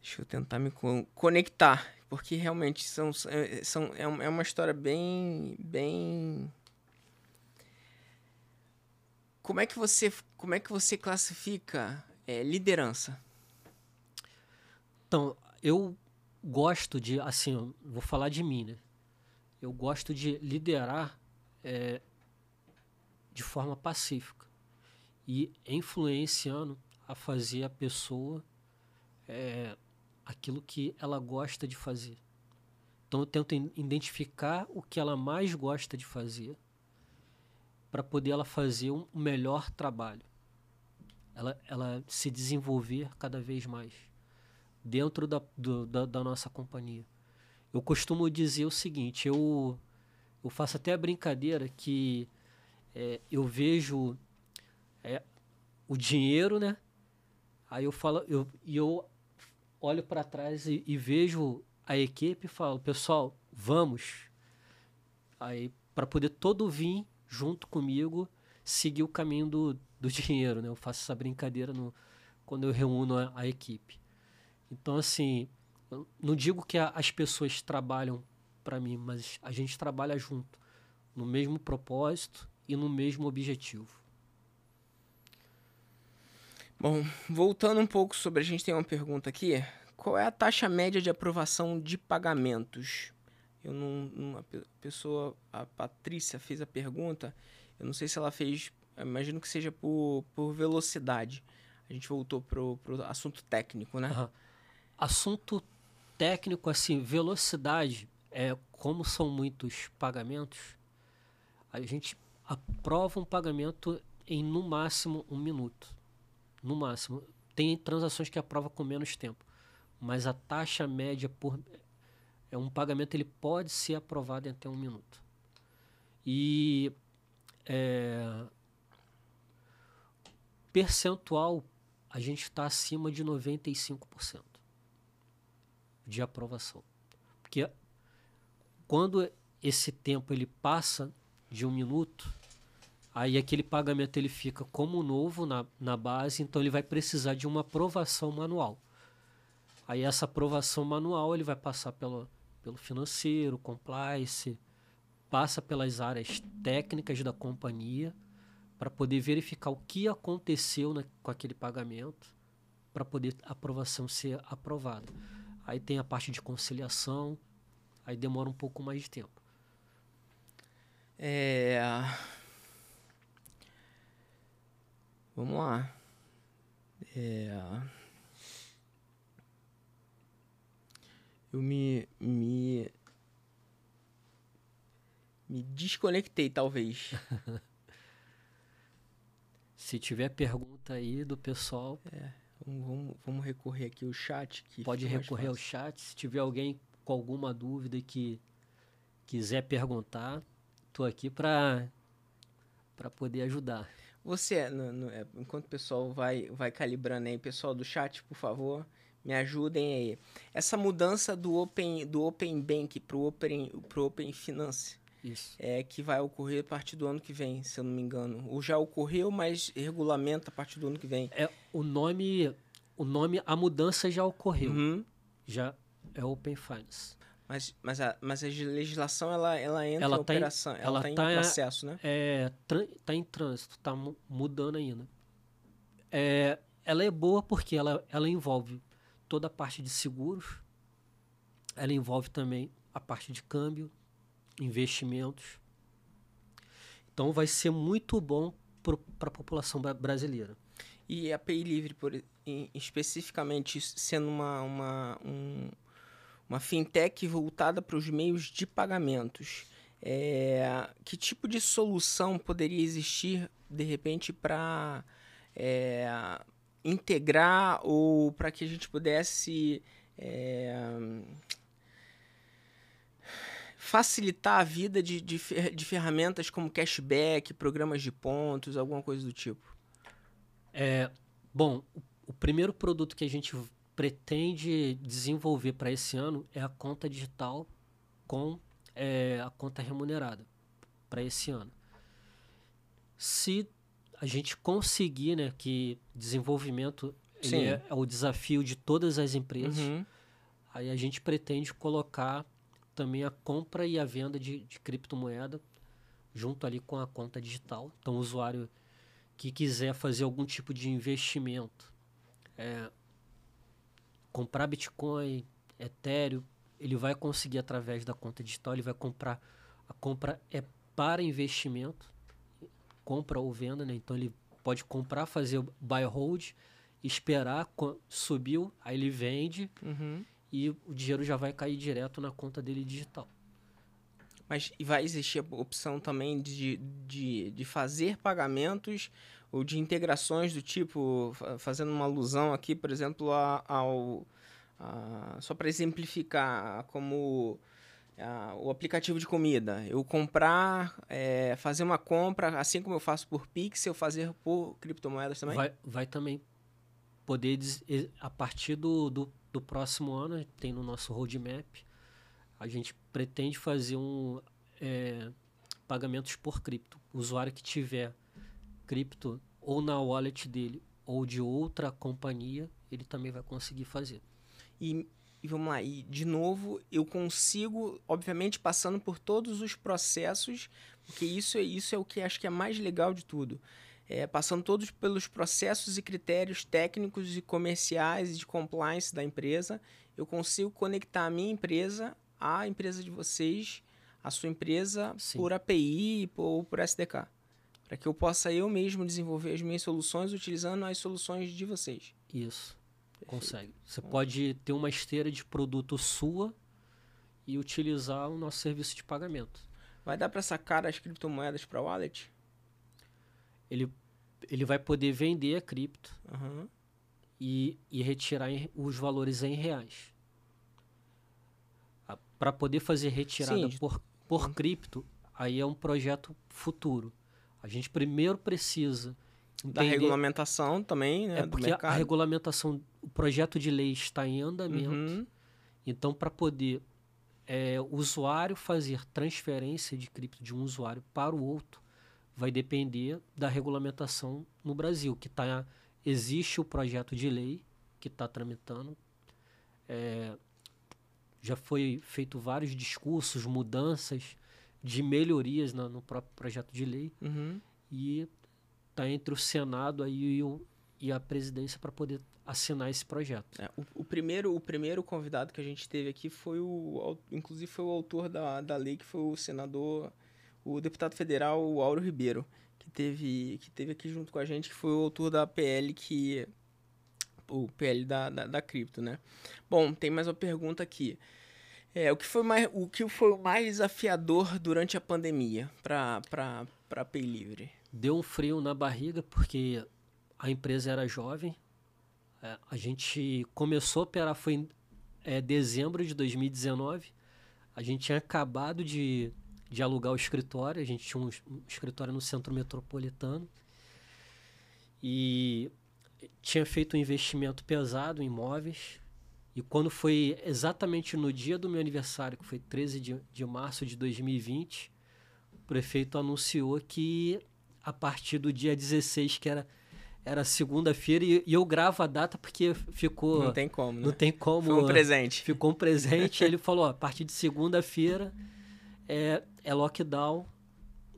Deixa eu tentar me conectar porque realmente são, é, são, é, é uma história bem, bem como é que você como é que você classifica é, liderança? Então eu gosto de assim vou falar de mim né? Eu gosto de liderar é, de forma pacífica e influenciando a fazer a pessoa é, aquilo que ela gosta de fazer. Então eu tento identificar o que ela mais gosta de fazer para poder ela fazer um melhor trabalho. Ela, ela se desenvolver cada vez mais dentro da, do, da, da nossa companhia. Eu costumo dizer o seguinte, eu, eu faço até a brincadeira que é, eu vejo é, o dinheiro, né? Aí eu falo, eu, e eu olho para trás e, e, vejo a equipe e falo, pessoal, vamos. Aí, para poder todo vir junto comigo, seguir o caminho do, do dinheiro, né? Eu faço essa brincadeira no, quando eu reúno a, a equipe. Então, assim, não digo que a, as pessoas trabalham para mim, mas a gente trabalha junto, no mesmo propósito e no mesmo objetivo. Bom, voltando um pouco sobre, a gente tem uma pergunta aqui. Qual é a taxa média de aprovação de pagamentos? Eu não, uma pessoa, a Patrícia fez a pergunta. Eu não sei se ela fez, imagino que seja por, por velocidade. A gente voltou pro, pro assunto técnico, né? Uhum. Assunto técnico, assim, velocidade, é como são muitos pagamentos, a gente aprova um pagamento em no máximo um minuto. No máximo. Tem transações que aprova com menos tempo. Mas a taxa média por. É um pagamento ele pode ser aprovado em até um minuto. E é, percentual a gente está acima de 95% de aprovação. Porque quando esse tempo ele passa de um minuto, aí aquele pagamento ele fica como novo na, na base, então ele vai precisar de uma aprovação manual. Aí essa aprovação manual ele vai passar pelo, pelo financeiro, compliance, passa pelas áreas técnicas da companhia, para poder verificar o que aconteceu né, com aquele pagamento, para poder a aprovação ser aprovada. Aí tem a parte de conciliação, aí demora um pouco mais de tempo. É... Vamos lá. É... Eu me, me me desconectei talvez. Se tiver pergunta aí do pessoal. É, vamos, vamos recorrer aqui ao chat. Que pode recorrer ao chat. Se tiver alguém com alguma dúvida que quiser perguntar, estou aqui para para poder ajudar. Você, no, no, é, enquanto o pessoal vai, vai calibrando aí, pessoal do chat, por favor, me ajudem aí. Essa mudança do Open, do open Bank para o Open, pro open Finance, isso. É, que vai ocorrer a partir do ano que vem, se eu não me engano. Ou já ocorreu, mas regulamenta a partir do ano que vem. É, o nome, o nome, a mudança já ocorreu. Uhum. Já é Open Finance. Mas, mas, a, mas a legislação, ela, ela entra ela em tá operação, em, ela está em tá processo, né? É, está em trânsito, está mudando ainda. É, ela é boa porque ela, ela envolve toda a parte de seguros, ela envolve também a parte de câmbio, investimentos. Então vai ser muito bom para a população brasileira. E a Pay Livre, por, em, especificamente, sendo uma, uma, um, uma fintech voltada para os meios de pagamentos, é, que tipo de solução poderia existir, de repente, para é, integrar ou para que a gente pudesse. É, facilitar a vida de, de, de ferramentas como cashback, programas de pontos, alguma coisa do tipo? É, bom, o, o primeiro produto que a gente pretende desenvolver para esse ano é a conta digital com é, a conta remunerada para esse ano. Se a gente conseguir, né, que desenvolvimento é, é, o desafio de todas as empresas, uhum. aí a gente pretende colocar também a compra e a venda de, de criptomoeda junto ali com a conta digital. Então, o usuário que quiser fazer algum tipo de investimento, é, comprar Bitcoin, Ethereum, ele vai conseguir através da conta digital, ele vai comprar. A compra é para investimento, compra ou venda, né? Então ele pode comprar, fazer buy hold, esperar, subiu, aí ele vende uhum e o dinheiro já vai cair direto na conta dele digital. Mas vai existir a opção também de, de, de fazer pagamentos ou de integrações do tipo, fazendo uma alusão aqui, por exemplo, ao. A, só para exemplificar, como a, o aplicativo de comida, eu comprar, é, fazer uma compra, assim como eu faço por Pix, eu fazer por criptomoedas também? Vai, vai também poder, a partir do, do, do próximo ano, tem no nosso roadmap, a gente pretende fazer um é, pagamentos por cripto. O usuário que tiver cripto ou na wallet dele ou de outra companhia, ele também vai conseguir fazer. E e vamos lá, e de novo, eu consigo, obviamente, passando por todos os processos, porque isso é isso é o que acho que é mais legal de tudo. É, passando todos pelos processos e critérios técnicos e comerciais e de compliance da empresa, eu consigo conectar a minha empresa à empresa de vocês, a sua empresa, Sim. por API ou por SDK. Para que eu possa eu mesmo desenvolver as minhas soluções utilizando as soluções de vocês. Isso. Consegue. Você pode ter uma esteira de produto sua e utilizar o nosso serviço de pagamento. Vai dar para sacar as criptomoedas para wallet? Ele, ele vai poder vender a cripto uhum. e, e retirar em, os valores em reais. Para poder fazer retirada Sim. por, por uhum. cripto, aí é um projeto futuro. A gente primeiro precisa Entender. Da regulamentação também, né? É porque a regulamentação, o projeto de lei está em andamento. Uhum. Então, para poder é, o usuário fazer transferência de cripto de um usuário para o outro, vai depender da regulamentação no Brasil, que tá, existe o projeto de lei que está tramitando. É, já foi feito vários discursos, mudanças de melhorias no, no próprio projeto de lei. Uhum. E está entre o Senado aí e, o, e a presidência para poder assinar esse projeto. É, o, o, primeiro, o primeiro convidado que a gente teve aqui foi o, inclusive foi o autor da, da lei, que foi o senador, o deputado federal o Auro Ribeiro, que teve, que teve aqui junto com a gente, que foi o autor da PL que o PL da, da, da cripto, né? Bom, tem mais uma pergunta aqui. É, o que foi mais, o que foi mais desafiador durante a pandemia para para Pay Livre? Deu um frio na barriga porque a empresa era jovem. É, a gente começou a operar foi em é, dezembro de 2019. A gente tinha acabado de, de alugar o escritório. A gente tinha um, um escritório no centro metropolitano. E tinha feito um investimento pesado em imóveis. E quando foi exatamente no dia do meu aniversário, que foi 13 de, de março de 2020, o prefeito anunciou que a partir do dia 16, que era era segunda-feira e, e, eu gravo a data porque ficou. Não tem como, né? Não tem como. Foi um presente. Ficou um presente. ele falou: ó, a partir de segunda-feira é, é lockdown,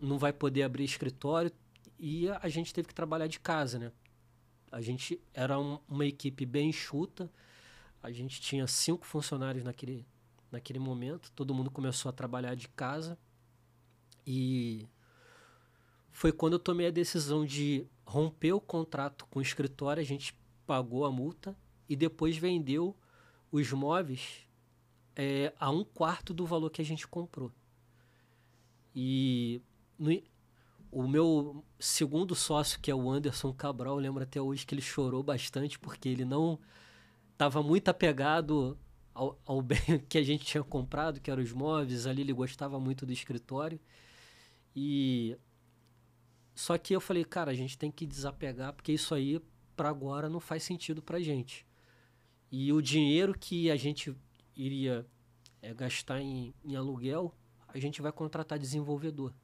não vai poder abrir escritório e a gente teve que trabalhar de casa, né? A gente era um, uma equipe bem enxuta, a gente tinha cinco funcionários naquele, naquele momento, todo mundo começou a trabalhar de casa e foi quando eu tomei a decisão de romper o contrato com o escritório, a gente pagou a multa e depois vendeu os móveis é, a um quarto do valor que a gente comprou. E no, o meu segundo sócio, que é o Anderson Cabral, lembro até hoje que ele chorou bastante porque ele não estava muito apegado ao, ao bem que a gente tinha comprado, que eram os móveis. Ali ele gostava muito do escritório. E só que eu falei, cara, a gente tem que desapegar, porque isso aí, para agora, não faz sentido pra gente. E o dinheiro que a gente iria é, gastar em, em aluguel, a gente vai contratar desenvolvedor.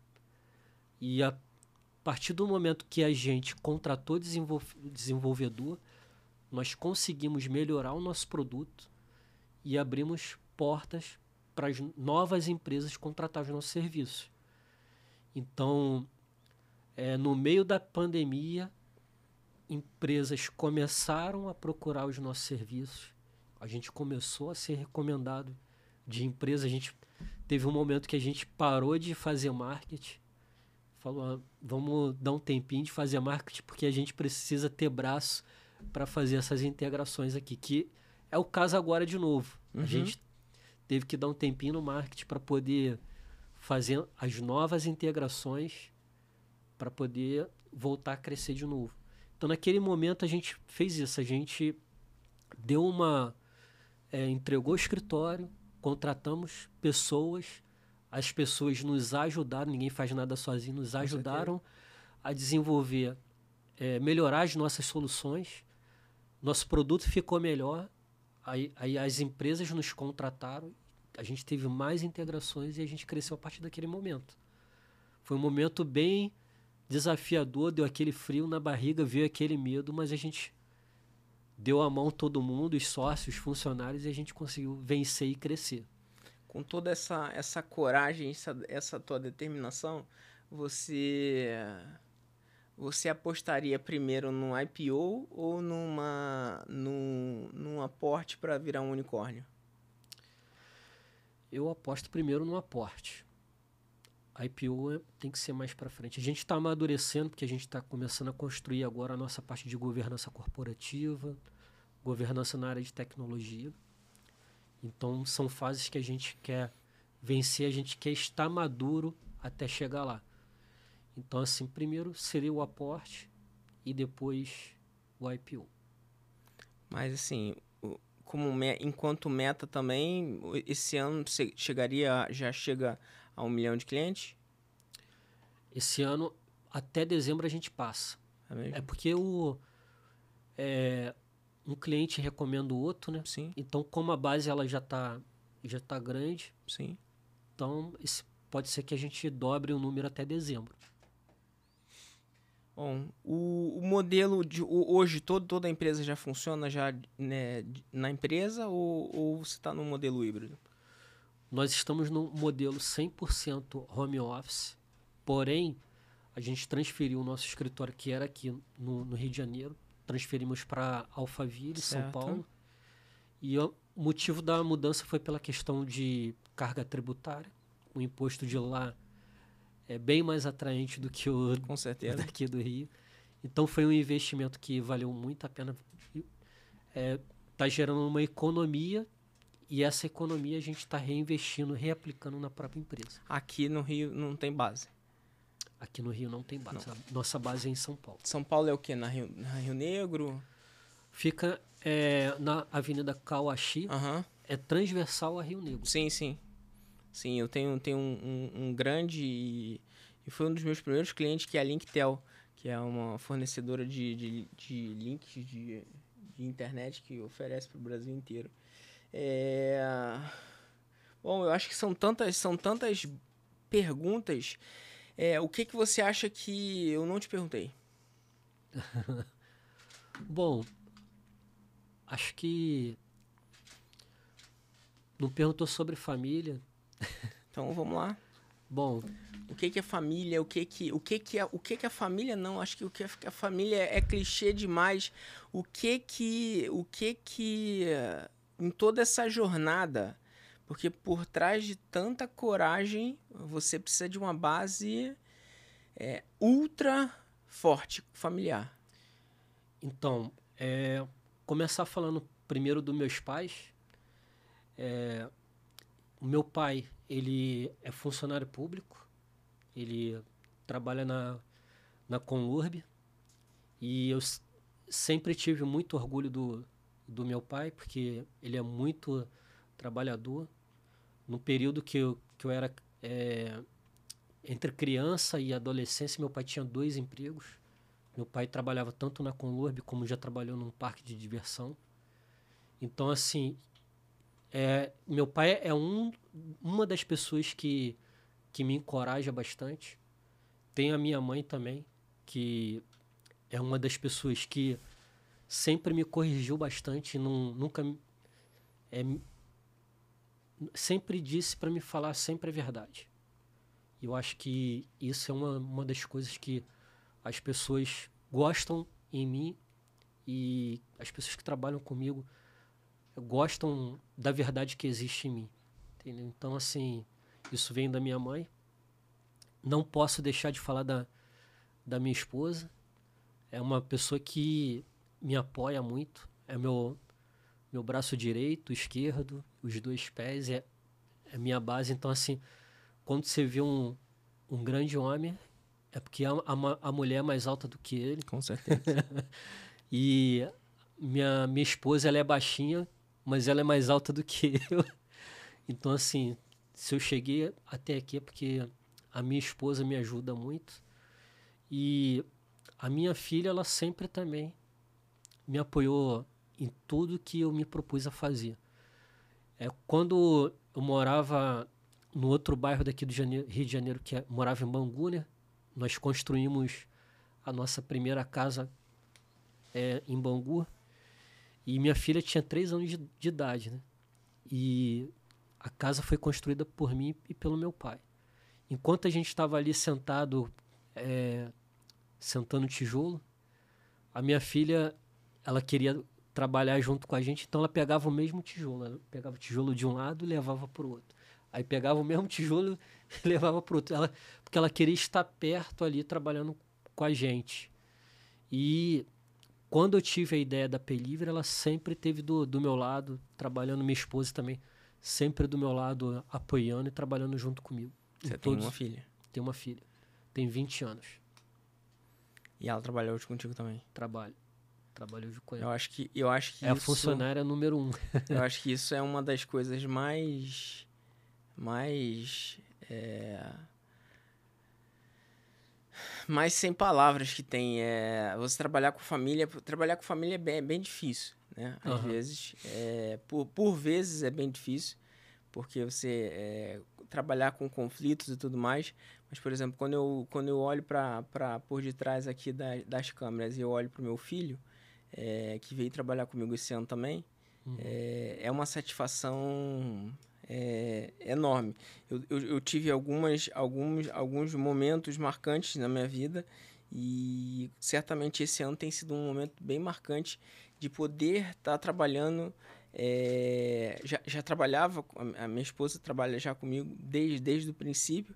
E a partir do momento que a gente contratou desenvolvedor, nós conseguimos melhorar o nosso produto e abrimos portas para as novas empresas contratar os nossos serviços. Então, é, no meio da pandemia, empresas começaram a procurar os nossos serviços. A gente começou a ser recomendado de empresa. A gente teve um momento que a gente parou de fazer marketing. Falou, ah, vamos dar um tempinho de fazer marketing porque a gente precisa ter braço para fazer essas integrações aqui. Que é o caso agora de novo. Uhum. A gente teve que dar um tempinho no marketing para poder fazer as novas integrações para poder voltar a crescer de novo. Então, naquele momento, a gente fez isso. A gente deu uma. É, entregou o escritório, contratamos pessoas, as pessoas nos ajudaram, ninguém faz nada sozinho, nos ajudaram a desenvolver, é, melhorar as nossas soluções. Nosso produto ficou melhor, aí, aí as empresas nos contrataram, a gente teve mais integrações e a gente cresceu a partir daquele momento. Foi um momento bem desafiador, deu aquele frio na barriga, veio aquele medo, mas a gente deu a mão todo mundo, os sócios, os funcionários, e a gente conseguiu vencer e crescer. Com toda essa, essa coragem, essa, essa tua determinação, você você apostaria primeiro no IPO ou numa num, num aporte para virar um unicórnio? Eu aposto primeiro no aporte. IPO é, tem que ser mais para frente. A gente está amadurecendo, porque a gente está começando a construir agora a nossa parte de governança corporativa, governança na área de tecnologia. Então, são fases que a gente quer vencer, a gente quer estar maduro até chegar lá. Então, assim, primeiro seria o aporte e depois o IPO. Mas, assim, como me, enquanto meta também, esse ano chegaria, já chega a um milhão de clientes? Esse ano, até dezembro, a gente passa. É, é porque o, é, um cliente recomenda o outro, né? Sim. Então, como a base ela já está já tá grande, Sim. então pode ser que a gente dobre o número até dezembro. Bom, o, o modelo de o, hoje todo, toda a empresa já funciona já né, na empresa ou, ou você está no modelo híbrido? Nós estamos no modelo 100% home office, porém, a gente transferiu o nosso escritório, que era aqui no, no Rio de Janeiro, transferimos para Alphaville, certo. São Paulo. E o motivo da mudança foi pela questão de carga tributária. O imposto de lá é bem mais atraente do que o Com certeza. daqui do Rio. Então foi um investimento que valeu muito a pena. Está é, tá gerando uma economia e essa economia a gente está reinvestindo, reaplicando na própria empresa. Aqui no Rio não tem base? Aqui no Rio não tem base. Não. Nossa base é em São Paulo. São Paulo é o quê? Na Rio, na Rio Negro? Fica é, na Avenida Cauaxi. Uhum. É transversal a Rio Negro. Sim, sim. Sim, eu tenho, tenho um, um, um grande... E, e foi um dos meus primeiros clientes, que é a Linktel, que é uma fornecedora de, de, de links de, de internet que oferece para o Brasil inteiro. É... Bom, eu acho que são tantas, são tantas perguntas. É, o que, que você acha que eu não te perguntei? Bom, acho que não perguntou sobre família. Então vamos lá. Bom, o que, que é família? O que que o que que é, o que que é família? Não, acho que o que é, a família é clichê demais. O que que o que que em toda essa jornada, porque por trás de tanta coragem, você precisa de uma base é, ultra forte, familiar. Então, é, começar falando primeiro dos meus pais. É, o meu pai, ele é funcionário público, ele trabalha na, na Conlurb e eu sempre tive muito orgulho do, do meu pai, porque ele é muito trabalhador. No período que eu, que eu era é, entre criança e adolescência, meu pai tinha dois empregos. Meu pai trabalhava tanto na Conlurb como já trabalhou num parque de diversão. Então, assim, é, meu pai é um, uma das pessoas que, que me encoraja bastante. Tem a minha mãe também, que é uma das pessoas que sempre me corrigiu bastante, não, nunca é, sempre disse para me falar sempre a verdade. Eu acho que isso é uma, uma das coisas que as pessoas gostam em mim e as pessoas que trabalham comigo gostam da verdade que existe em mim. Entendeu? Então, assim, isso vem da minha mãe. Não posso deixar de falar da, da minha esposa. É uma pessoa que me apoia muito. É meu meu braço direito, esquerdo, os dois pés é, é minha base. Então, assim, quando você vê um, um grande homem, é porque a, a, a mulher é mais alta do que ele. Com certeza. e minha, minha esposa, ela é baixinha, mas ela é mais alta do que eu. Então, assim, se eu cheguei até aqui é porque a minha esposa me ajuda muito. E a minha filha, ela sempre também me apoiou em tudo que eu me propus a fazer. É, quando eu morava no outro bairro daqui do Janeiro, Rio de Janeiro, que é, morava em Bangu, né? Nós construímos a nossa primeira casa é, em Bangu. E minha filha tinha três anos de, de idade, né? E a casa foi construída por mim e pelo meu pai. Enquanto a gente estava ali sentado, é, sentando tijolo, a minha filha, ela queria trabalhar junto com a gente, então ela pegava o mesmo tijolo. Ela pegava o tijolo de um lado e levava para o outro. Aí pegava o mesmo tijolo e levava para o outro. Ela, porque ela queria estar perto ali, trabalhando com a gente. E quando eu tive a ideia da Pelivre, ela sempre teve do, do meu lado, trabalhando, minha esposa também, sempre do meu lado, apoiando e trabalhando junto comigo. Você tem uma filha? Tem uma filha. Tem 20 anos. E ela trabalhou hoje contigo também? Trabalho. Trabalhou com ela. Eu acho que, eu acho que é isso, a funcionária número um. eu acho que isso é uma das coisas mais... Mais... É, mais sem palavras que tem. É, você trabalhar com família... Trabalhar com família é bem, é bem difícil, né? Às uhum. vezes. É, por, por vezes é bem difícil. Porque você... É, trabalhar com conflitos e tudo mais. Mas, por exemplo, quando eu, quando eu olho para por detrás aqui da, das câmeras e eu olho para o meu filho, é, que veio trabalhar comigo esse ano também, uhum. é, é uma satisfação é, enorme. Eu, eu, eu, tive algumas, alguns, alguns momentos marcantes na minha vida e certamente esse ano tem sido um momento bem marcante de poder estar tá trabalhando é, já, já trabalhava, a minha esposa trabalha já comigo desde, desde o princípio,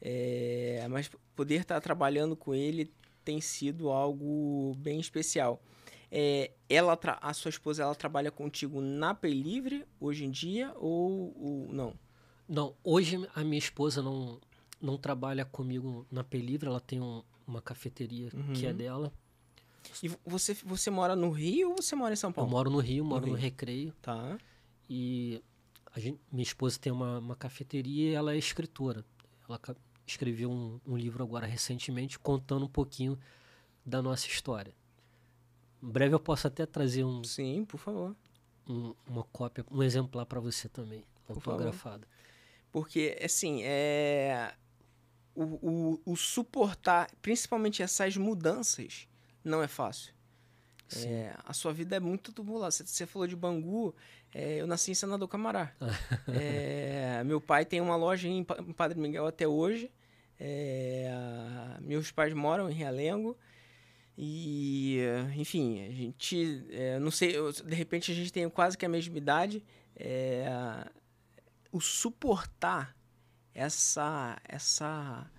é, mas poder estar trabalhando com ele tem sido algo bem especial. É, ela a sua esposa ela trabalha contigo na Pay Livre hoje em dia ou, ou, não? Não, hoje a minha esposa não, não trabalha comigo na Pay Livre, ela tem um, uma cafeteria uhum. que é dela. E você, você mora no Rio ou você mora em São Paulo? Eu moro no Rio, moro no, no Recreio. Tá. E gente, minha esposa tem uma, uma cafeteria e ela é escritora. Ela escreveu um, um, livro agora recentemente contando um pouquinho da nossa história. Em breve eu posso até trazer um. Sim, por favor. Um, uma cópia, um exemplar para você também, autografado. Porque, assim, é. O, o, o suportar, principalmente essas mudanças, não é fácil. É, a sua vida é muito tumultuada. Você, falou de Bangu, é, eu nasci em Senador Camará. é, meu pai tem uma loja em, em Padre Miguel até hoje. É, meus pais moram em Realengo. E, enfim, a gente, é, não sei, de repente a gente tem quase que a mesma idade. É, o suportar essa, essa,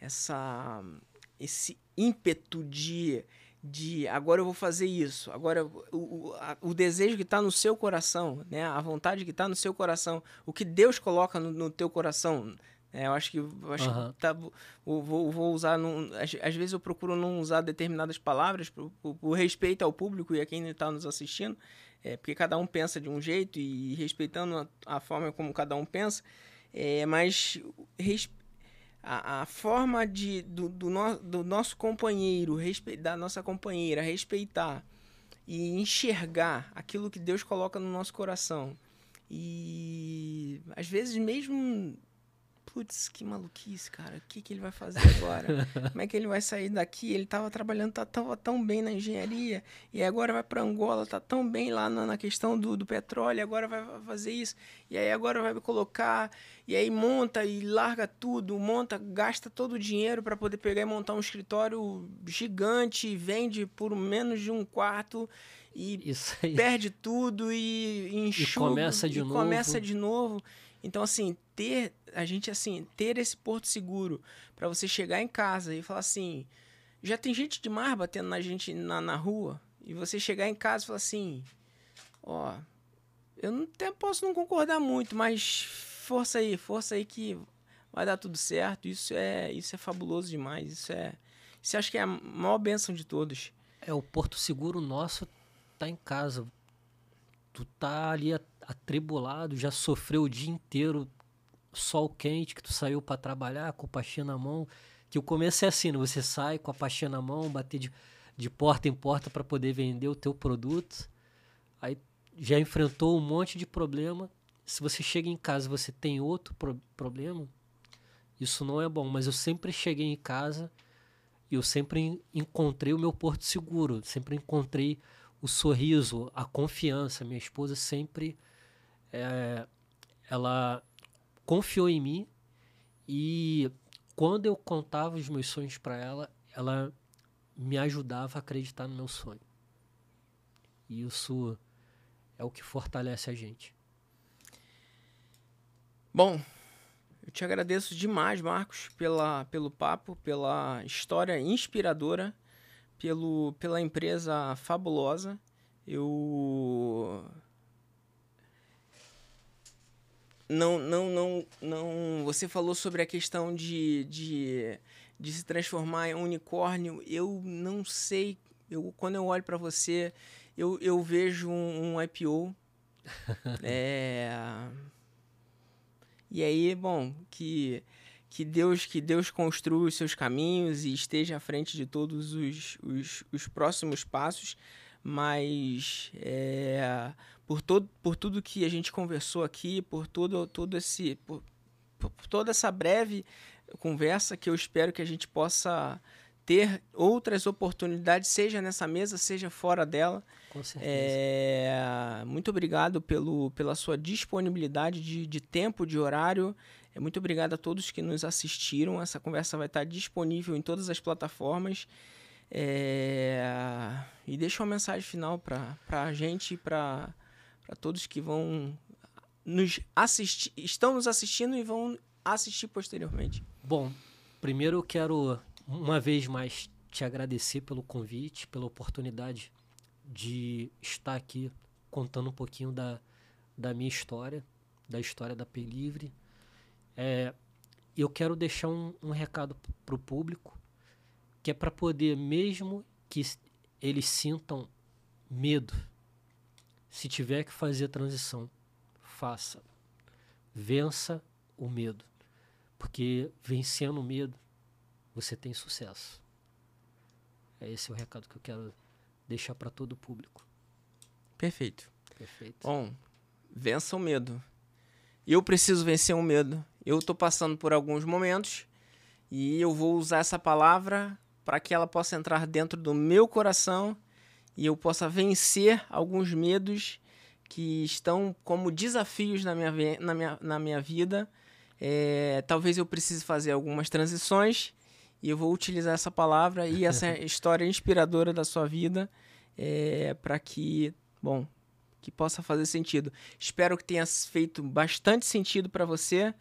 essa, esse ímpeto de, de agora eu vou fazer isso, agora o, o, a, o desejo que está no seu coração, né? a vontade que está no seu coração, o que Deus coloca no, no teu coração. É, eu acho que, eu acho uhum. que tá, vou, vou usar. Num, às, às, vezes eu procuro não usar determinadas palavras por, por, por respeito ao público e a quem está nos assistindo, é, porque cada um pensa de um jeito e respeitando a, a forma como cada um pensa, é, mas res, a, a forma de, do, do, no, do nosso companheiro, respe, da nossa companheira, respeitar e enxergar aquilo que Deus coloca no nosso coração. E às vezes mesmo putz, que maluquice, cara. O que, que ele vai fazer agora? Como é que ele vai sair daqui? Ele tava trabalhando, tá, tava tão bem na engenharia, e agora vai para Angola, tá tão bem lá na, na questão do, do petróleo, agora vai fazer isso, e aí agora vai colocar, e aí monta e larga tudo, monta, gasta todo o dinheiro para poder pegar e montar um escritório gigante, vende por menos de um quarto e perde tudo e enxuga, e começa de e novo. Começa de novo. Então, assim, ter a gente assim, ter esse porto seguro para você chegar em casa e falar assim, já tem gente demais batendo na gente na, na rua e você chegar em casa e falar assim, ó, eu não até posso não concordar muito, mas força aí, força aí que vai dar tudo certo. Isso é, isso é fabuloso demais. Isso é, isso acho que é a maior bênção de todos. É o porto seguro nosso tá em casa. Tu tá ali atribulado, já sofreu o dia inteiro, sol quente, que tu saiu para trabalhar com o pastinha na mão. Que o começo é assim, né? você sai com a pastinha na mão, bater de, de porta em porta para poder vender o teu produto. Aí já enfrentou um monte de problema. Se você chega em casa você tem outro pro problema, isso não é bom. Mas eu sempre cheguei em casa e eu sempre encontrei o meu porto seguro, sempre encontrei o sorriso, a confiança. Minha esposa sempre é, ela confiou em mim e quando eu contava os meus sonhos para ela, ela me ajudava a acreditar no meu sonho. E isso é o que fortalece a gente. Bom, eu te agradeço demais, Marcos, pela, pelo papo, pela história inspiradora, pelo, pela empresa fabulosa. Eu não, não, não, não. Você falou sobre a questão de, de, de se transformar em unicórnio. Eu não sei. Eu, quando eu olho para você, eu, eu vejo um, um IPO. é e aí, bom, que que Deus que Deus construa os seus caminhos e esteja à frente de todos os, os, os próximos passos, mas é, por, todo, por tudo que a gente conversou aqui, por todo, todo esse por, por toda essa breve conversa que eu espero que a gente possa ter outras oportunidades, seja nessa mesa, seja fora dela. Com certeza. É, muito obrigado pelo, pela sua disponibilidade de, de tempo, de horário. É, muito obrigado a todos que nos assistiram. Essa conversa vai estar disponível em todas as plataformas. É, e deixa uma mensagem final para a gente e para todos que vão nos assistir, estão nos assistindo e vão assistir posteriormente. Bom, primeiro eu quero uma vez mais te agradecer pelo convite, pela oportunidade de estar aqui contando um pouquinho da, da minha história, da história da P Livre. É, eu quero deixar um, um recado para o público, que é para poder, mesmo que eles sintam medo, se tiver que fazer a transição, faça. Vença o medo. Porque vencendo o medo, você tem sucesso. É esse o recado que eu quero deixar para todo o público. Perfeito. Perfeito. Bom, vença o medo. Eu preciso vencer o medo. Eu estou passando por alguns momentos e eu vou usar essa palavra para que ela possa entrar dentro do meu coração e eu possa vencer alguns medos que estão como desafios na minha, na minha, na minha vida. É, talvez eu precise fazer algumas transições e eu vou utilizar essa palavra e essa história inspiradora da sua vida é, para que, bom, que possa fazer sentido. Espero que tenha feito bastante sentido para você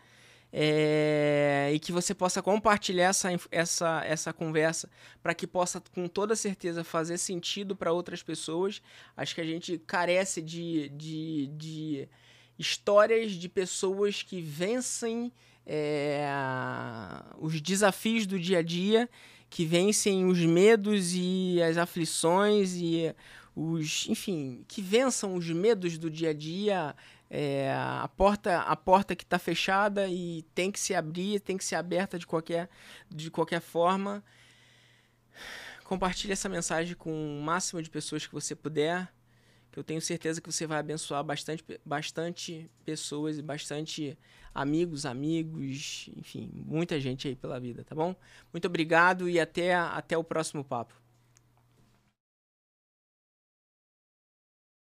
é, e que você possa compartilhar essa, essa, essa conversa para que possa, com toda certeza, fazer sentido para outras pessoas. Acho que a gente carece de, de, de histórias de pessoas que vencem é, os desafios do dia a dia, que vencem os medos e as aflições e os, enfim, que vençam os medos do dia a dia. É, a porta a porta que está fechada e tem que se abrir, tem que ser aberta de qualquer, de qualquer forma. Compartilhe essa mensagem com o máximo de pessoas que você puder que eu tenho certeza que você vai abençoar bastante, bastante pessoas e bastante amigos, amigos, enfim, muita gente aí pela vida, tá bom? Muito obrigado e até, até o próximo papo.